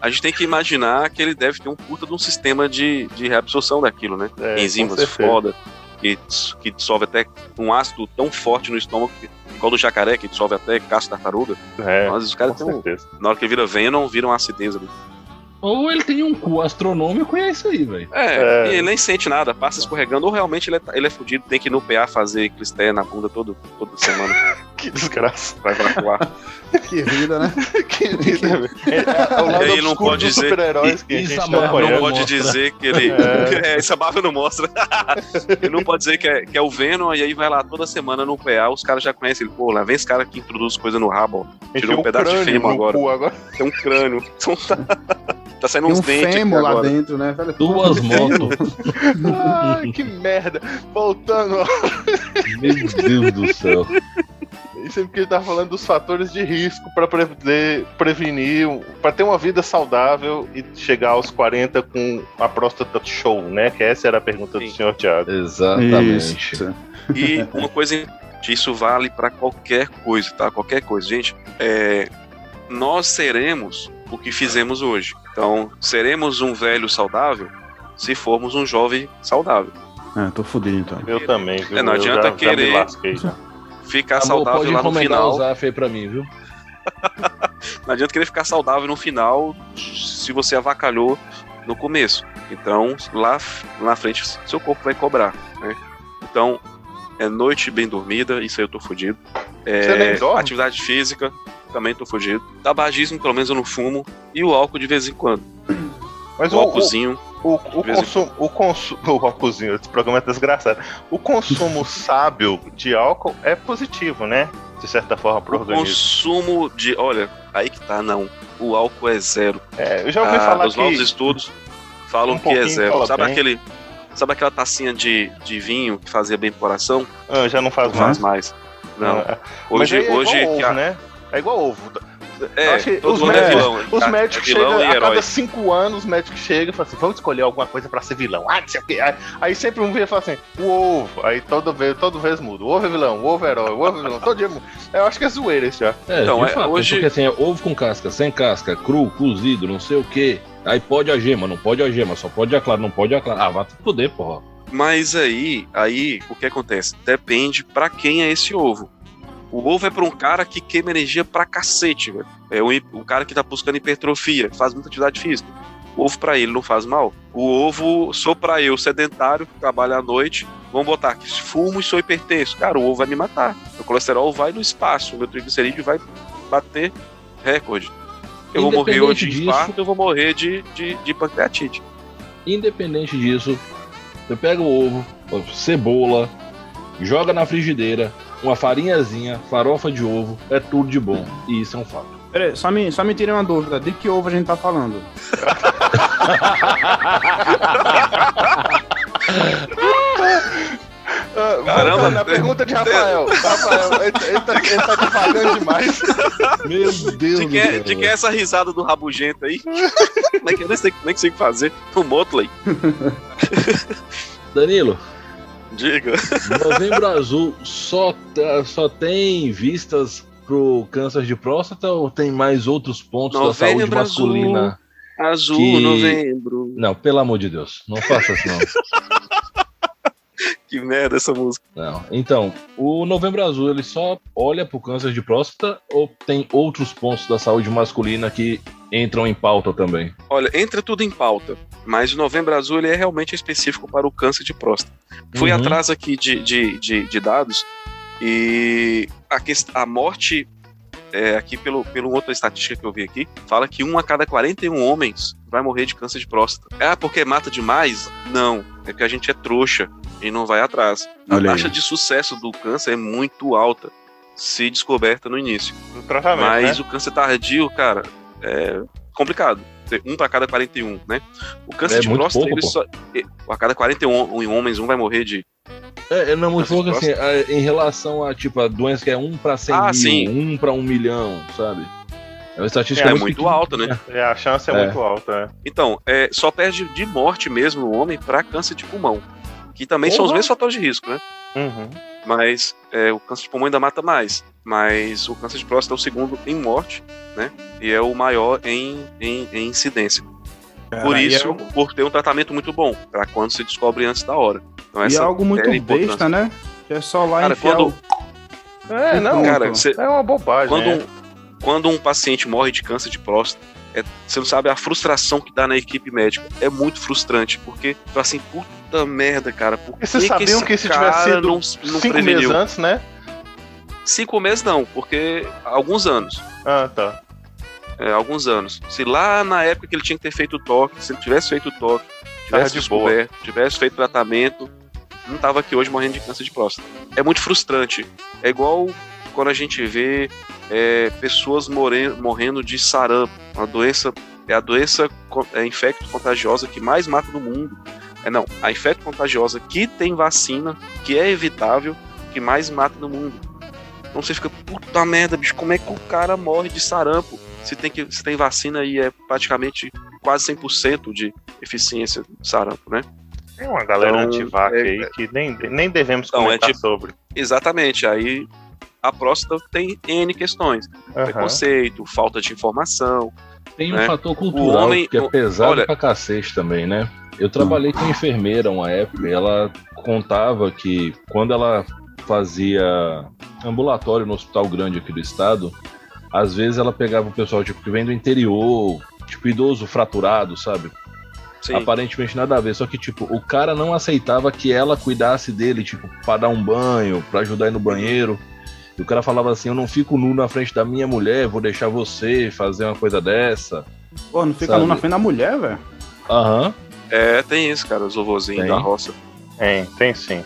a gente tem que imaginar que ele deve ter um puta de um sistema de, de reabsorção daquilo, né? É, Enzimas foda, que, que dissolve até um ácido tão forte no estômago, que, igual do jacaré, que dissolve até de tartaruga. É, Mas os caras têm um, certeza. Na hora que ele vira Venom, viram acidez ali. Ou ele tem um cu astronômico e é isso aí, velho. É, É. e ele nem sente nada, passa escorregando, ou realmente ele é, ele é fudido, tem que ir no PA fazer clisté na bunda todo, toda semana. Que desgraça. Vai evacuar. Que vida, né? que vida, velho. É, é, é o lado aí não pode dos dizer- super-heróis que a Isso gente a tá Marvel Não pode mostra. dizer que ele. É. É, essa Marvel não mostra. ele não pode dizer que é, que é o Venom, e aí vai lá toda semana no PA, os caras já conhecem ele. Pô, lá vem esse cara que introduz coisa no rabo, ó. Tirou um o pedaço de fêmur agora. agora. Tem um crânio. Então tá, tá saindo Tem uns um dentes lá agora. dentro, né, velho? Duas motos. Ai, que merda. Voltando, ó. Meu Deus do céu. Isso é porque ele tá falando dos fatores de risco pra poder prevenir, pra ter uma vida saudável e chegar aos 40 com a próstata show, né? Que essa era a pergunta do Sim. senhor Thiago. Exatamente. Isso. E uma coisa, isso vale pra qualquer coisa, tá? Qualquer coisa. Gente, é, nós seremos o que fizemos hoje. Então, seremos um velho saudável se formos um jovem saudável. É, tô fudido então. Eu também, viu? É, não adianta já, já querer- já. Ficar Amor, saudável lá no final. Zaf aí pra mim, viu? Não adianta querer ficar saudável no final se você avacalhou no começo. Então, lá, lá na frente, seu corpo vai cobrar, né? Então, é noite bem dormida, isso aí eu tô fudido. É, atividade física. também tô fugido. Tabagismo, pelo menos eu não fumo. E o álcool de vez em quando. Mas o o, o, álcoolzinho. o, o em consumo. O consumo. O álcoolzinho, esse programa é desgraçado. O consumo sábio de álcool é positivo, né? De certa forma, pro O organismo. consumo de. Olha, aí que tá, não. O álcool é zero. É, eu já ouvi Ah, falar os que. novos estudos falam Um que é zero. Sabe bem. aquele. Sabe aquela tacinha de, de vinho que fazia bem pro coração? Ah, já não faz Não mais. faz mais. Não. Ah, Hoje, é hoje que ovo, a- né? É igual ovo. É, Acho que todo os mundo é médicos- vilão. Os tá? médicos é chegam a herói. cada cinco anos, os médicos chegam e falam assim: vamos escolher alguma coisa pra ser vilão. Ah, não sei o quê. Aí, aí sempre um vem e fala assim: o ovo. Aí toda vez, toda vez muda. O ovo é vilão, o ovo é herói, o ovo é vilão. Todo dia muda. Eu acho que é zoeira isso já. É, Então, é, fato, hoje- porque assim, é ovo com casca, sem casca, cru, cozido, não sei o que. Aí pode a gema, não pode a gema, só pode a clara, não pode a clara. Ah, vai fuder, porra. Mas aí, aí, o que acontece? Depende pra quem é esse ovo. O ovo é pra um cara que queima energia pra cacete, velho. É o, o cara que tá buscando hipertrofia, faz muita atividade física. O ovo pra ele não faz mal. O ovo, sou pra eu, sedentário, que trabalho à noite, vamos botar aqui, fumo e sou hipertenso. Cara, o ovo vai me matar. Meu colesterol vai no espaço, o meu triglicerídeo vai bater recorde. Eu vou morrer hoje de infarto, eu vou morrer de, de, de pancreatite. Independente disso, você pega o ovo, cebola, joga na frigideira, uma farinhazinha, farofa de ovo, é tudo de bom. E isso é um fato. Pera aí, só me, só me tirem uma dúvida. De que ovo a gente tá falando? Ah, Caramba, na é- pergunta de Rafael. Rafael, ele, tá, ele tá devagando demais. Meu Deus De que, é, de que é essa risada do rabugento aí? Como é que eu nem sei, nem sei o que fazer? O Motley. Danilo, Diga. Novembro Azul só, só tem vistas pro câncer de próstata ou tem mais outros pontos da saúde Novembro Azul. masculina? Azul, Que- novembro. Não, pelo amor de Deus, não faça isso não. Que merda essa música. Não. Então, o Novembro Azul ele só olha pro câncer de próstata ou tem outros pontos da saúde masculina que entram em pauta também? Olha, entra tudo em pauta, mas o Novembro Azul ele é realmente específico para o câncer de próstata. Fui Uhum. atrás aqui de, de, de, de dados e a, a morte, é, aqui pelo, pelo outra estatística que eu vi aqui, fala que um a cada 41 homens vai morrer de câncer de próstata. Ah, porque mata demais? Não, é que a gente é trouxa e não vai atrás. A Olha aí. taxa de sucesso do câncer é muito alta, se descoberta no início. No tratamento, Mas né? o câncer tardio, cara, é complicado. Ter Um para cada 41, né? O câncer É de muito próstata, pouco, ele pô. só. é, A cada 41 em homens, um vai morrer de. É, é não, muito pouco assim, é, em relação a, tipo, a doença que é 1 pra 100 Ah, mil, sim. 1 pra 1 milhão, sabe? É uma estatística É, muito, muito pequena. alta, né? É, a chance é, É. muito alta. Então, é, só perde de morte mesmo o homem para câncer de pulmão. Que também são os mesmos fatores de risco, né? É. Uhum. Mas é, o câncer de pulmão ainda mata mais. Mas o câncer de próstata é o segundo em morte, né? E é o maior em, em, em incidência. Por Cara, e isso, é- por ter um tratamento muito bom, para quando se descobre antes da hora. Então, E é essa algo muito é a importância. besta, né? Que é só lá Cara, enfiar quando- o... É, não, Cara, você- é uma bobagem. Quando é. um, quando um paciente morre de câncer de próstata, é- você não sabe a frustração que dá na equipe médica. É muito frustrante, porque fala assim, puta merda, cara. Por E vocês que sabiam esse que se cara tivesse sido não, não Cinco preveniu? meses antes, né? Cinco meses não, porque alguns anos. Ah, tá. É, alguns anos. Se lá na época que ele tinha que ter feito o toque, se ele tivesse feito o toque, tivesse de boa. descoberto, tivesse feito tratamento, não tava aqui hoje morrendo de câncer de próstata. É muito frustrante. É igual quando a gente vê é, pessoas morrendo de sarampo, uma doença é a doença é, infecto contagiosa que mais mata no mundo. É não, a infecto contagiosa que tem vacina, que é evitável, que mais mata no mundo. Então você fica, puta merda, bicho, como é que o cara morre de sarampo? Se tem, que, se tem vacina e é praticamente quase 100% de eficiência do sarampo, né? Tem uma galera Então, anti-vac é- aí que nem, nem devemos é comentar tipo- sobre. Exatamente, aí a próstata tem N questões. Aham. Preconceito, falta de informação. Tem um né? fator cultural homem- que é o- pesado olha- pra cacete também, né? Eu trabalhei com enfermeira uma época e ela contava que quando ela fazia ambulatório no hospital grande aqui do estado, às vezes ela pegava o pessoal tipo, que vem do interior, tipo idoso fraturado, sabe? Sim, Aparentemente nada a ver, só que tipo, o cara não aceitava que ela cuidasse dele, tipo, pra dar um banho, pra ajudar no banheiro. E o cara falava assim: Eu não fico nu na frente da minha mulher, vou deixar você fazer uma coisa dessa. Pô, não fica Sabe? nu na frente da mulher, velho. Aham. É, tem isso, cara, os vovozinhos da roça. Tem, tem sim.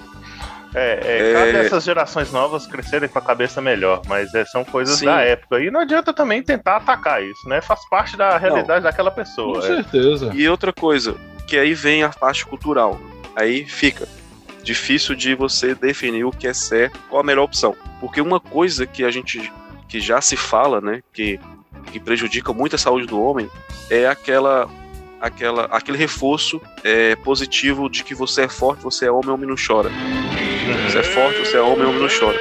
É, é, É. cabe essas gerações novas crescerem com a cabeça melhor, mas é, são coisas Sim. da época. E não adianta também tentar atacar isso, né? Faz parte da realidade daquela Com pessoa. é. certeza. E outra coisa, que aí vem a parte cultural. Aí fica difícil de você definir o que é certo, qual a melhor opção. Porque uma coisa que a gente que já se fala, né, que, que prejudica muito a saúde do homem, é aquela aquela aquele reforço é, positivo de que você é forte, você é homem, homem não chora. Você é forte, você é homem, homem não chora.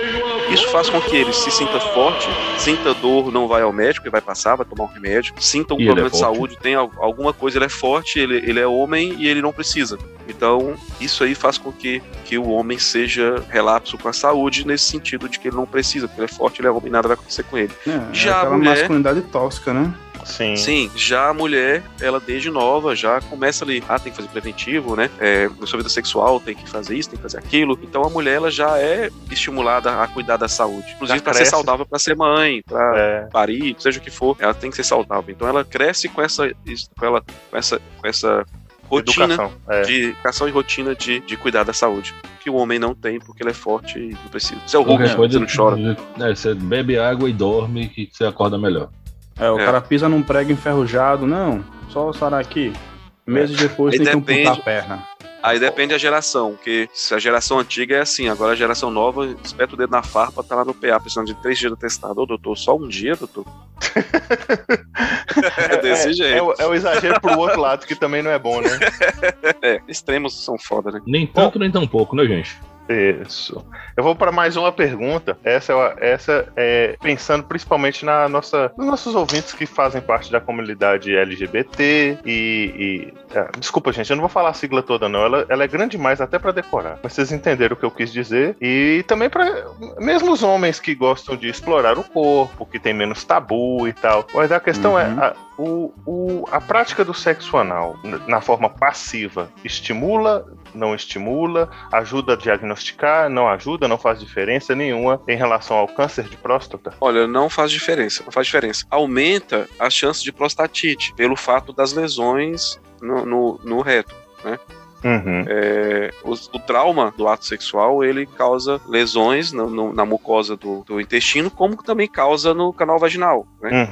Isso faz com que ele se sinta forte, sinta dor, não vai ao médico, ele vai passar, vai tomar um remédio, sinta um E ele problema é de saúde, tem al- alguma coisa, ele é forte, ele, ele é homem e ele não precisa. Então, isso aí faz com que, que o homem seja relapso com a saúde, nesse sentido de que ele não precisa, porque ele é forte, ele é homem, nada vai acontecer com ele. É, Já é aquela mulher- masculinidade tóxica, né? Sim. Sim, já a mulher, ela desde nova, já começa ali, ah, tem que fazer preventivo, né? É, na sua vida sexual tem que fazer isso, tem que fazer aquilo. Então a mulher, ela já é estimulada a cuidar da saúde. Inclusive para ser saudável, para ser mãe, para É, parir, seja o que for, ela tem que ser saudável. Então ela cresce com essa, com ela, com essa, com essa rotina educação. É. de educação e rotina de, de cuidar da saúde. Que o homem não tem, porque ele é forte e não precisa. Você é o Hulk, você não chora. É, você bebe água e dorme que você acorda melhor. É, o É. cara pisa num prego enferrujado, não, só sarar aqui. Meses depois Aí tem que depende- amputar a perna. Aí depende da geração, porque se a geração antiga é assim, agora a geração nova, espeta o dedo na farpa, tá lá no PA, precisando de três dias do testado. Ô, doutor, só um dia, doutor? é desse É, jeito. o, é o exagero pro outro lado, que também não é bom, né? É, extremos são foda, né? Nem tanto, nem tão pouco, né, gente? Isso. Eu vou para mais uma pergunta. Essa, é- essa é pensando principalmente na nossa, nos nossos ouvintes que fazem parte da comunidade LGBT e. e- ah, desculpa, gente, eu não vou falar a sigla toda, não. Ela, ela é grande demais até para decorar. Mas vocês entenderam o que eu quis dizer. E também para mesmo os homens que gostam de explorar o corpo, que tem menos tabu e tal. Mas a questão é. Uhum. a- o, o- a prática do sexo anal na forma passiva estimula, não estimula, ajuda a diagnosticar, não ajuda, não faz diferença nenhuma em relação ao câncer de próstata? Olha, não faz diferença, não faz diferença. Aumenta a chance de prostatite pelo fato das lesões no, no, no reto. Uhum. É, o, o trauma do ato sexual ele causa lesões no- no- na mucosa do, do intestino, como também causa no canal vaginal. Né?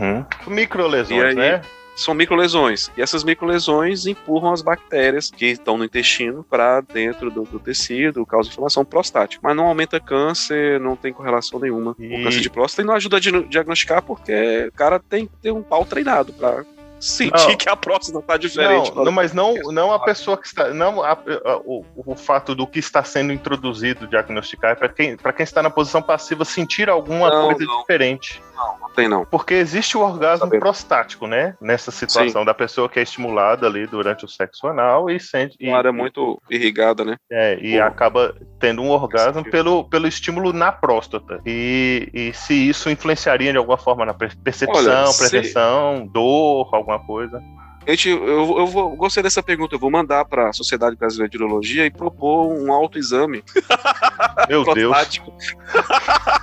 Uhum. Microlesões, aí- né? São microlesões. E essas microlesões empurram as bactérias que estão no intestino para dentro do, do tecido, causa inflamação prostática. Mas não aumenta câncer, não tem correlação nenhuma com E- câncer de próstata e não ajuda a di- diagnosticar porque o cara tem que ter um pau treinado para sentir Não. que a próstata tá diferente. Não, não, mas não, não a pessoa que está. Não a- a- o, o fato do que está sendo introduzido diagnosticar é para quem, pra quem está na posição passiva sentir alguma Não, coisa diferente. Não tem não. Porque existe o orgasmo prostático, né? Nessa situação da pessoa que é estimulada ali durante o sexo anal e sente. e- Uma área muito irrigada, né? É, e Pô. acaba tendo um orgasmo pelo, pelo estímulo na próstata. E, e se isso influenciaria de alguma forma na per- percepção, Olha, se- pretensão, dor, alguma coisa. Gente, eu, eu vou, gostei dessa pergunta. Eu vou mandar para a Sociedade Brasileira de Urologia e propor um autoexame Meu Deus. prostático.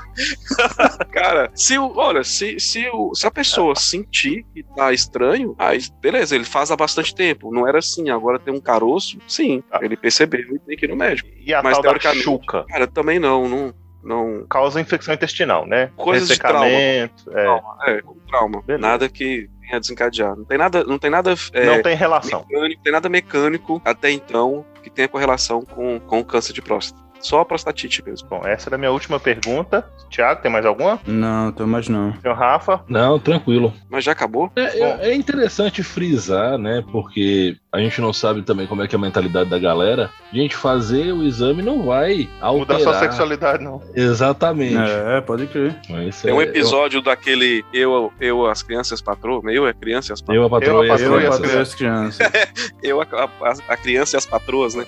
Cara, se o, olha, se, se, o, se a pessoa sentir que tá estranho, aí beleza, ele faz há bastante tempo. Não era assim, agora tem um caroço, sim, Ah. ele percebeu e tem que ir no médico. E a Mas tal da chuca Cara, também não, não, não. causa infecção intestinal, né? Coisas de trauma. É. Trauma, é, trauma. Beleza. Nada que venha desencadear. Não tem nada, não tem nada é, Não tem relação. mecânico, tem nada mecânico até então que tenha correlação com, com o câncer de próstata. Só a prostatite mesmo. Bom, essa era a minha última pergunta. Tiago, tem mais alguma? Não, tô mais não. Senhor Rafa? Não, tranquilo. Mas já acabou? É, é- é interessante frisar, né? Porque a gente não sabe também como é que é a mentalidade da galera. Gente, fazer o exame não vai Mudar alterar. sua sexualidade, não. Exatamente. É, pode crer. Tem um é- episódio daquele eu, eu, as crianças patroas, eu, é criança e as patroas. Eu, a patroa Eu, a as patroa Eu e as crianças. patroa as crianças. Eu, a, a- a criança e as patroas, né?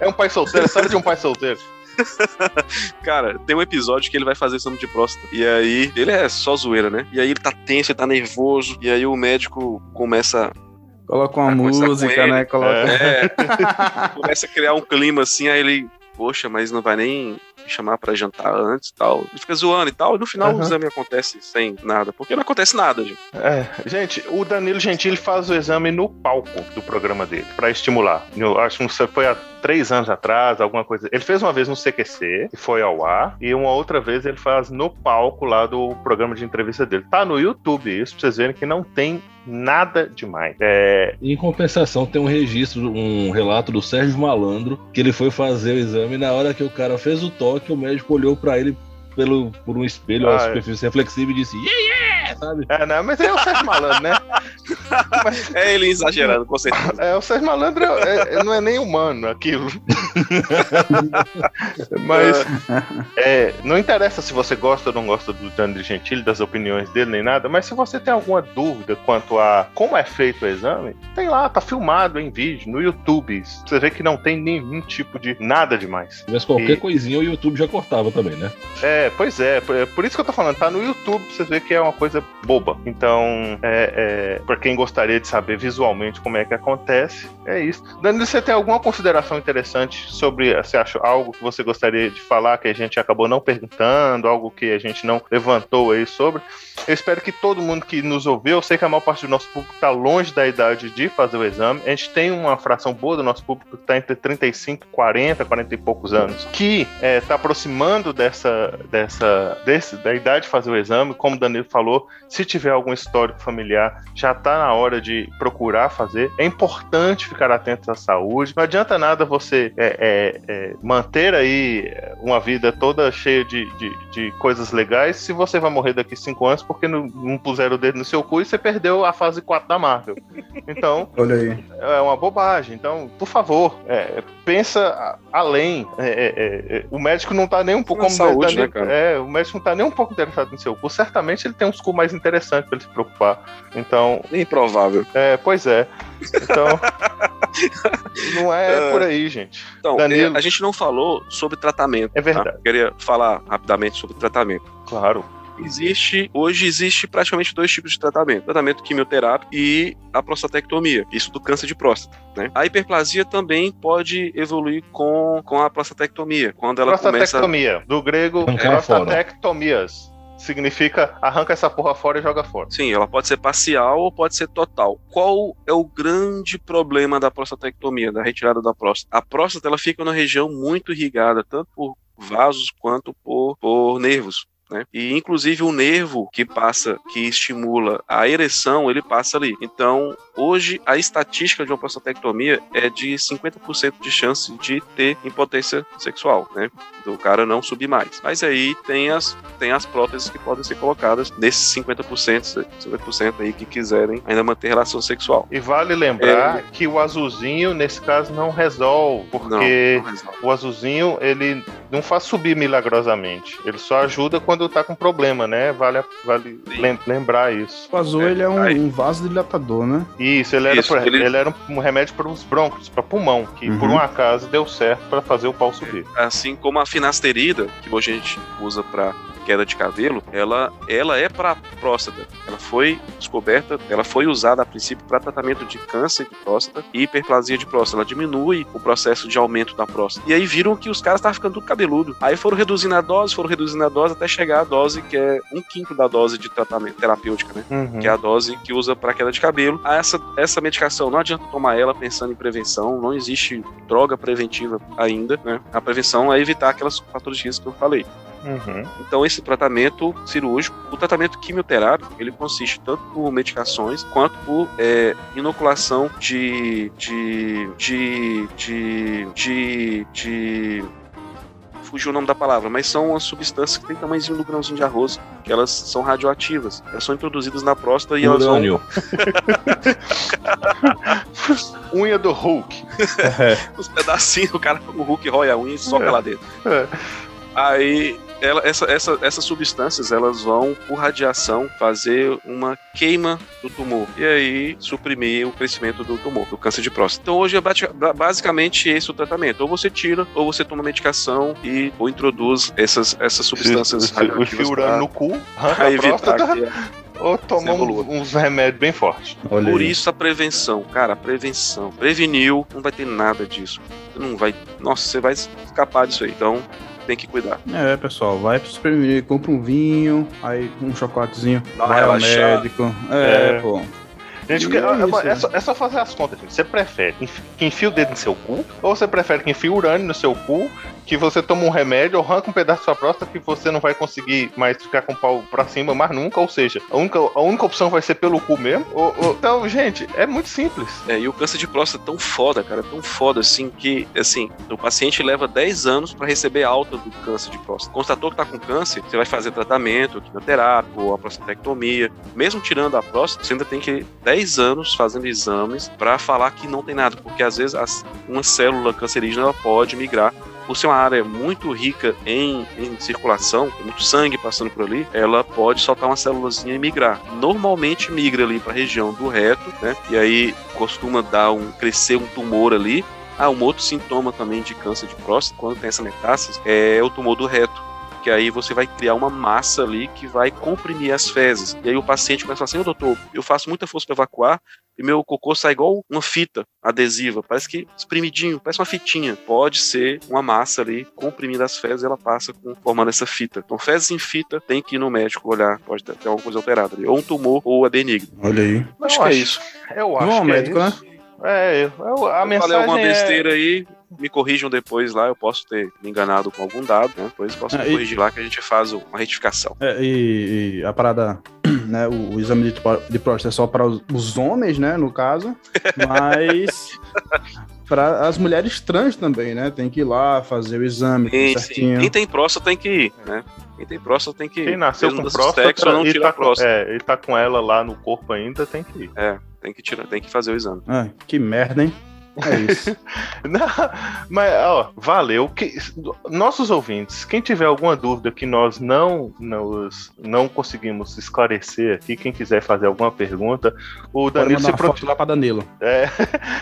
É um pai solteiro, história de um pai solteiro. Cara, tem um episódio que ele vai fazer exame de próstata. E aí, ele é só zoeira, né? E aí ele tá tenso, ele tá nervoso. E aí o médico começa, Coloca uma música, né? Coloca. é, começa a criar um clima assim, aí ele poxa, mas não vai nem me chamar pra jantar antes e tal. Ele fica zoando e tal, e no final Aham. o exame acontece sem nada, porque não acontece nada, gente. É, gente, o Danilo Gentili faz o exame no palco do programa dele, pra estimular. Eu acho que foi há três anos atrás, alguma coisa. Ele fez uma vez no CQC, que foi ao ar, e uma outra vez ele faz no palco lá do programa de entrevista dele. Tá no YouTube isso, pra vocês verem que não tem nada demais. É, Em compensação, tem um registro, um relato do Sérgio Malandro, que ele foi fazer o exame e na hora que o cara fez o toque, o médico olhou pra ele pelo, por um espelho, Ah, a é. superfície reflexiva e disse, yeah, yeah, sabe? é, né? Mas é o Sérgio Malandro, né? Mas, É ele exagerando, com certeza. é, o Sérgio Malandro é- é- não é nem humano aquilo. Mas é, não interessa se você gosta ou não gosta do Danilo Gentili, das opiniões dele, nem nada, mas se você tem alguma dúvida quanto a como é feito o exame, tem lá, tá filmado em vídeo, no YouTube. Você vê que não tem nenhum tipo de nada demais. Tivesse qualquer E- coisinha, o YouTube já cortava também, né? É, pois é, por, é por isso que eu tô falando, tá no YouTube, pra vocês verem que é uma coisa boba. Então, é, é, pra quem gostaria de saber visualmente como é que acontece, é isso. Danilo, você tem alguma consideração interessante sobre, você acha algo que você gostaria de falar que a gente acabou não perguntando, algo que a gente não levantou aí sobre? Eu espero que todo mundo que nos ouviu, eu sei que a maior parte do nosso público está longe da idade de fazer o exame. A gente tem uma fração boa do nosso público que está entre 35 e 40, 40 e poucos anos, que está aproximando dessa, dessa, desse, da idade de fazer o exame. Como o Danilo falou, se tiver algum histórico familiar, já está na hora de procurar fazer. É importante ficar atento à saúde. Não adianta nada você é, é, é, manter aí uma vida toda cheia de, de, de coisas legais se você vai morrer daqui cinco anos porque não, não puseram o dedo no seu cu e você perdeu a fase 4 da Marvel. Então, Olha aí. é uma bobagem. Então, por favor, é, pensa a- além. É, é, é, o médico não tá nem um pouco Na saúde, Danilo- né, cara? É, o médico não tá nem um pouco interessado no seu cu. Certamente ele tem uns cu mais interessantes pra ele se preocupar. Então, Nem provável. é, pois é. Então, não é por aí, gente. Então, Danilo. eh, a gente não falou sobre tratamento. É verdade. tá? Queria falar rapidamente sobre tratamento. Claro. Existe, hoje existe praticamente dois tipos de tratamento: tratamento quimioterápico e a prostatectomia, isso do câncer de próstata. Né? A hiperplasia também pode evoluir com, com a prostatectomia, quando ela começa. Prostatectomia, do grego prostatectomias. Significa arranca essa porra fora e joga fora. Sim, ela pode ser parcial ou pode ser total. Qual é o grande problema da prostatectomia, da retirada da próstata? A próstata ela fica numa região muito irrigada, tanto por vasos quanto por, por nervos. Né? E inclusive o nervo que passa, que estimula a ereção, ele passa ali. Então, hoje a estatística de uma prostatectomia é de 50% de chance de ter impotência sexual, né? Do cara não subir mais. Mas aí tem as, tem as próteses que podem ser colocadas nesses 50%, 50% aí que quiserem ainda manter relação sexual. E vale lembrar que o azulzinho, nesse caso, não resolve, Não, porque não resolve. o azulzinho, ele não faz subir milagrosamente. Ele só ajuda quando tá com problema, né? Vale, vale lembrar isso. O azul, É, ele é um, aí- um vasodilatador, né? Isso, ele era, Isso, pra- ele- ele era um remédio para os brônquios, para pulmão, que por Uhum. um acaso deu certo para fazer o pau subir. Assim como a finasterida, que hoje a gente usa para queda de cabelo, ela, ela é para próstata. Ela foi descoberta, ela foi usada a princípio para tratamento de câncer de próstata e hiperplasia de próstata. Ela diminui o processo de aumento da próstata. E aí viram que os caras estavam ficando tudo cabeludo. Aí foram reduzindo a dose, foram reduzindo a dose até chegar a dose que é um quinto da dose de tratamento terapêutica, né? Uhum. que é a dose que usa para queda de cabelo. Essa, essa medicação não adianta tomar ela pensando em prevenção, não existe droga preventiva ainda, né? A prevenção é evitar aquelas fatores de risco que eu falei. Uhum. Então, esse tratamento cirúrgico, o tratamento quimioterápico, ele consiste tanto por medicações quanto por é, inoculação de, de, de, de, de, de fugiu o nome da palavra, mas são as substâncias que têm tamanhozinho do grãozinho de arroz, que elas são radioativas. Elas são introduzidas na próstata e elas vão Urânio. Unha do Hulk. os pedacinhos, o cara o Hulk rói a unha e soca É. lá dentro. É. Aí ela- essa- essa- essas substâncias elas vão por radiação fazer uma queima do tumor e aí suprimir o crescimento do tumor, do câncer de próstata. Então hoje é basicamente esse o tratamento. Ou você tira, ou você toma medicação e ou introduz essas, essas substâncias o radioativas fio no cu, arranca a evitar que- ou evolua. uns remédios bem fortes. Olha Por aí. isso a prevenção, cara, a prevenção. Preveniu, não vai ter nada disso. Você não vai. Nossa, você vai escapar disso aí. Então, tem que cuidar. É, pessoal, vai pro supermercado, compra um vinho, aí um chocolatezinho, Dá vai ao médico. É, É. pô. Gente, é, é. é só, é só fazer as contas, gente. Você prefere que enfie o dedo no seu cu? Ou você prefere que enfie urânio no seu cu, que você toma um remédio ou arranca um pedaço da sua próstata que você não vai conseguir mais ficar com o pau pra cima mais nunca? Ou seja, a única, a única opção vai ser pelo cu mesmo? Ou- ou- então, gente, é muito simples. É, e o câncer de próstata é tão foda, cara, tão foda assim que, assim, o paciente leva 10 anos pra receber alta do câncer de próstata. Constatou que tá com câncer, você vai fazer tratamento, quimioterapia ou a prostatectomia. Mesmo tirando a próstata, você ainda tem que ir 10 anos fazendo exames pra falar que não tem nada, porque às vezes as- uma célula cancerígena pode migrar por ser uma área muito rica em, em circulação, muito sangue passando por ali, ela pode soltar uma célulazinha e migrar. Normalmente migra ali para a região do reto, né? E aí costuma dar um crescer um tumor ali. Ah, um outro sintoma também de câncer de próstata, quando tem essa metástase, é o tumor do reto. Que aí você vai criar uma massa ali que vai comprimir as fezes. E aí o paciente começa a falar assim, ô doutor, eu faço muita força para evacuar, e meu cocô sai igual uma fita adesiva, parece que espremidinho, parece uma fitinha. Pode ser uma massa ali comprimindo as fezes e ela passa com- formando essa fita. Então, fezes em fita, tem que ir no médico olhar, pode ter, ter alguma coisa alterada ali, ou um tumor ou adenigma. Olha aí. Acho Eu que é acho- isso. Eu acho Não, que médico, é né? isso. É, eu, a Eu mensagem falei alguma é- besteira aí, me corrijam depois lá, eu posso ter me enganado com algum dado, né? Depois posso É, me e- corrigir lá que a gente faz uma retificação. É, e, e a parada, né? O, o exame de, de próstata é só para os, os homens, né? No caso, mas para as mulheres trans também, né? Tem que ir lá fazer o exame tudo Sim, sim. certinho. Quem tem próstata tem que ir, né? Quem tem próstata tem que ir. Quem nasceu Mesmo com próstata sexo, não tira tá com, próstata. é, ele tá com ela lá no corpo ainda, tem que ir. Tem que tirar, tem que fazer o exame. Ah, que merda, hein? É isso. Não, mas, ó, valeu. Que, nossos ouvintes, quem tiver alguma dúvida que nós não, nos, não conseguimos esclarecer aqui, quem quiser fazer alguma pergunta, o Danilo se pro... lá pra Danilo. é,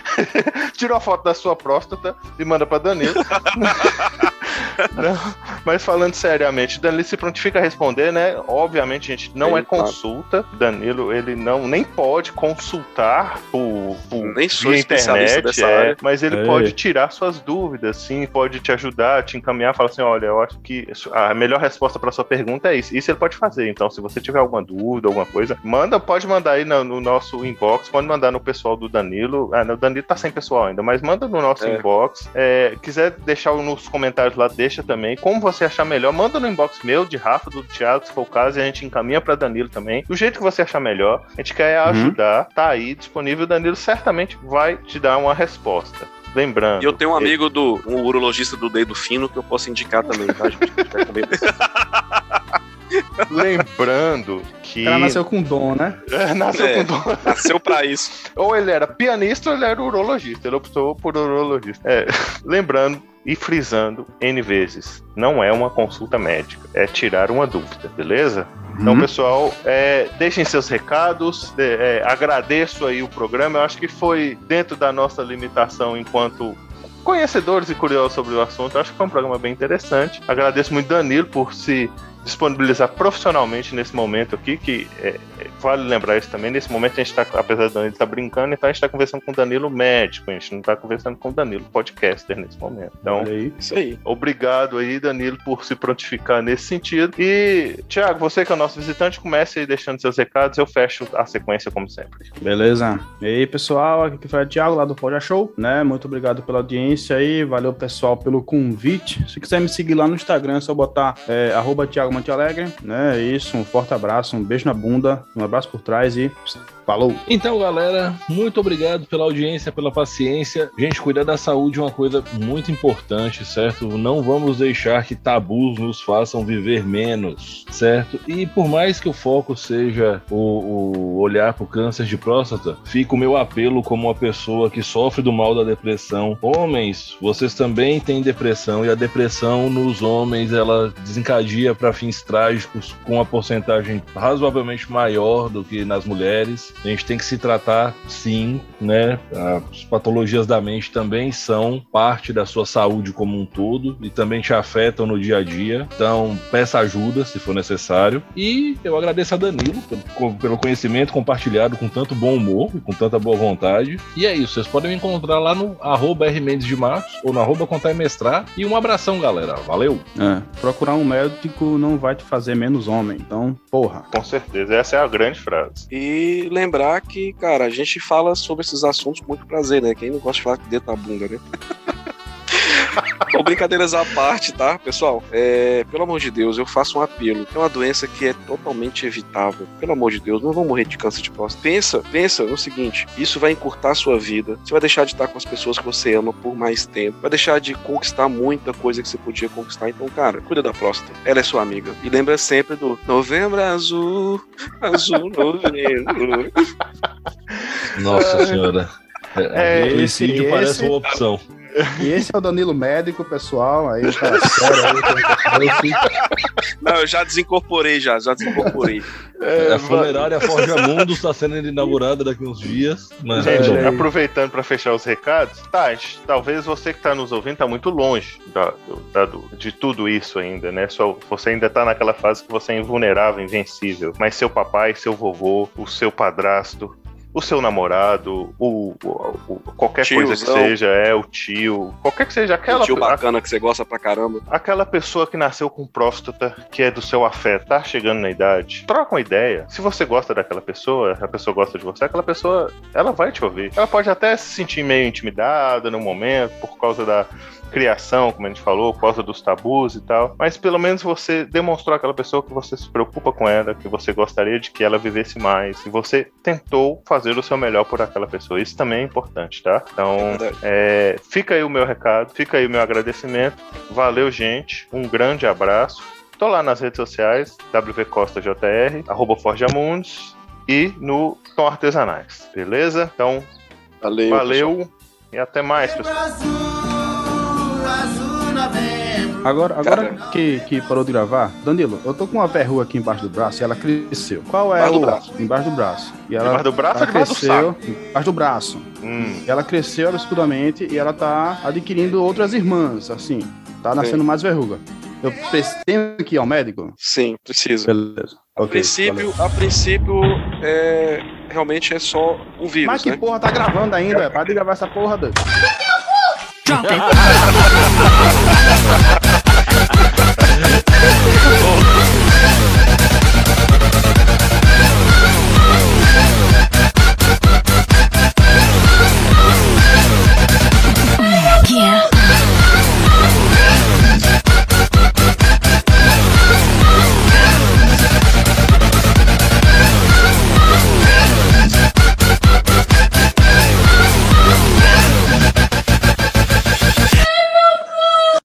tirou a foto da sua próstata e manda pra Danilo. Não, mas falando seriamente, Danilo se prontifica a responder, né? Obviamente, gente, não Sim, é consulta. Danilo, ele não nem pode consultar por, por Nem sou internet, dessa é, área. mas ele É. pode tirar suas dúvidas, sim, pode te ajudar, te encaminhar, falar assim, olha, eu acho que a melhor resposta para sua pergunta é isso. Isso ele pode fazer. Então, se você tiver alguma dúvida, alguma coisa, manda, pode mandar aí no, no nosso inbox, pode mandar no pessoal do Danilo. Ah, no Danilo tá sem pessoal ainda, mas manda no nosso É. inbox. É, quiser deixar nos comentários lá, deixa também. Como você achar melhor, manda no inbox meu, de Rafa, do Thiago, se for o caso, e a gente encaminha para Danilo também. Do jeito que você achar melhor, a gente quer Uhum. ajudar, tá aí disponível. O Danilo certamente vai te dar uma resposta. Lembrando. E eu tenho um ele- amigo do um urologista do dedo fino que eu posso indicar também, tá, gente? Lembrando que. cara nasceu com dom, né? É, nasceu É. com dom. Nasceu pra isso. Ou ele era pianista ou ele era urologista. Ele optou por urologista. É, lembrando e frisando N vezes: não é uma consulta médica, é tirar uma dúvida, beleza? Então, Uhum. pessoal, é, deixem seus recados. de- é, agradeço aí o programa. Eu acho que foi dentro da nossa limitação enquanto conhecedores e curiosos sobre o assunto. Eu acho que foi um programa bem interessante. Agradeço muito Danilo por se disponibilizar profissionalmente nesse momento aqui, que é, é, vale lembrar isso também. Nesse momento a gente está, apesar do Danilo estar brincando, então a gente está conversando com o Danilo médico, a gente não está conversando com o Danilo podcaster nesse momento. Então, aí. Isso aí. Obrigado aí, Danilo, por se prontificar nesse sentido. E, Thiago, você que é o nosso visitante, comece aí deixando seus recados, eu fecho a sequência como sempre. Beleza. E aí, pessoal, aqui que foi o Thiago lá do Podia Show, né? Muito obrigado pela audiência aí, valeu pessoal pelo convite. Se quiser me seguir lá no Instagram, é só botar é, arroba Thiago Monte Alegre, né? É Isso, um forte abraço, um beijo na bunda, um abraço por trás e falou. Então, galera, muito obrigado pela audiência, pela paciência. Gente, cuidar da saúde é uma coisa muito importante, certo? Não vamos deixar que tabus nos façam viver menos, certo? E por mais que o foco seja o, o olhar para o câncer de próstata, fica o meu apelo como uma pessoa que sofre do mal da depressão. Homens, vocês também têm depressão e a depressão nos homens ela desencadeia para fins trágicos com uma porcentagem razoavelmente maior do que nas mulheres. A gente tem que se tratar, sim, né? As patologias da mente também são parte da sua saúde como um todo e também te afetam no dia a dia. Então, peça ajuda se for necessário. E eu agradeço a Danilo pelo, conhecimento compartilhado com tanto bom humor e com tanta boa vontade. E é isso, vocês podem me encontrar lá no arroba ou no arroba Contar e Mestrar. E um abração, galera. Valeu! É, procurar um médico não vai te fazer menos homem. Então, porra. Com certeza, essa é a grande frase. E lembrar que, cara, a gente fala sobre esses assuntos com muito prazer, né? Quem não gosta de falar que dedo na bunda, né? Bom, brincadeiras à parte, tá, pessoal? É, pelo amor de Deus, eu faço um apelo. É uma doença que é totalmente evitável. Pelo amor de Deus, não vão morrer de câncer de próstata. Pensa, pensa no seguinte: isso vai encurtar a sua vida. Você vai deixar de estar com as pessoas que você ama por mais tempo. Vai deixar de conquistar muita coisa que você podia conquistar. Então, cara, cuida da próstata. Ela é sua amiga. E lembra sempre do Novembro Azul, Azul Novembro. Nossa senhora. É, o suicídio esse- parece esse- uma opção. E esse é o Danilo médico, pessoal. Aí, cara, sério, aí, Não, eu já desincorporei, já, já desincorporei. É, a funerária Forja Mundo está sendo inaugurada daqui uns dias. Mas Gente, bem. aproveitando para fechar os recados, tá, talvez você que tá nos ouvindo tá muito longe da- da- do- de tudo isso ainda, né? Só, você ainda tá naquela fase que você é invulnerável, invencível. Mas seu papai, seu vovô, o seu padrasto, o seu namorado, o, o- o- qualquer coisa que Tiozão. seja, é o tio, qualquer que seja aquela um tio a- bacana que você gosta pra caramba. Aquela pessoa que nasceu com próstata, que é do seu afeto, tá chegando na idade, troca uma ideia. Se você gosta daquela pessoa, a pessoa gosta de você, aquela pessoa, ela vai te ouvir. Ela pode até se sentir meio intimidada no momento, por causa da criação, como a gente falou, por causa dos tabus e tal. Mas pelo menos você demonstrou àquela pessoa que você se preocupa com ela, que você gostaria de que ela vivesse mais. E você tentou fazer o seu melhor por aquela pessoa. Isso também é importante, tá? Então, Verdade. é, fica aí o meu recado, fica aí o meu agradecimento. Valeu, gente. Um grande abraço. Tô lá nas redes sociais, wcostajr, arroba Forjamundos e no Tom Artesanais, beleza? Então, Valeu. valeu e até mais, pessoal. Agora, agora que, que parou de gravar, Danilo, eu tô com uma verruga aqui embaixo do braço e ela cresceu. Qual é Embaixo o. do braço. Embaixo do braço. E ela, Debaixo do braço ela ou debaixo do cresceu embaixo do braço. Hum, Ela cresceu absurdamente e ela tá adquirindo outras irmãs, assim. Tá nascendo mais verruga. Eu preciso tenho que ir ao médico? Sim, precisa. Beleza. A Ok, princípio, valeu. a princípio é, realmente é só um vírus, Mas que né? porra tá gravando ainda? Para de gravar essa porra, doido. Chante.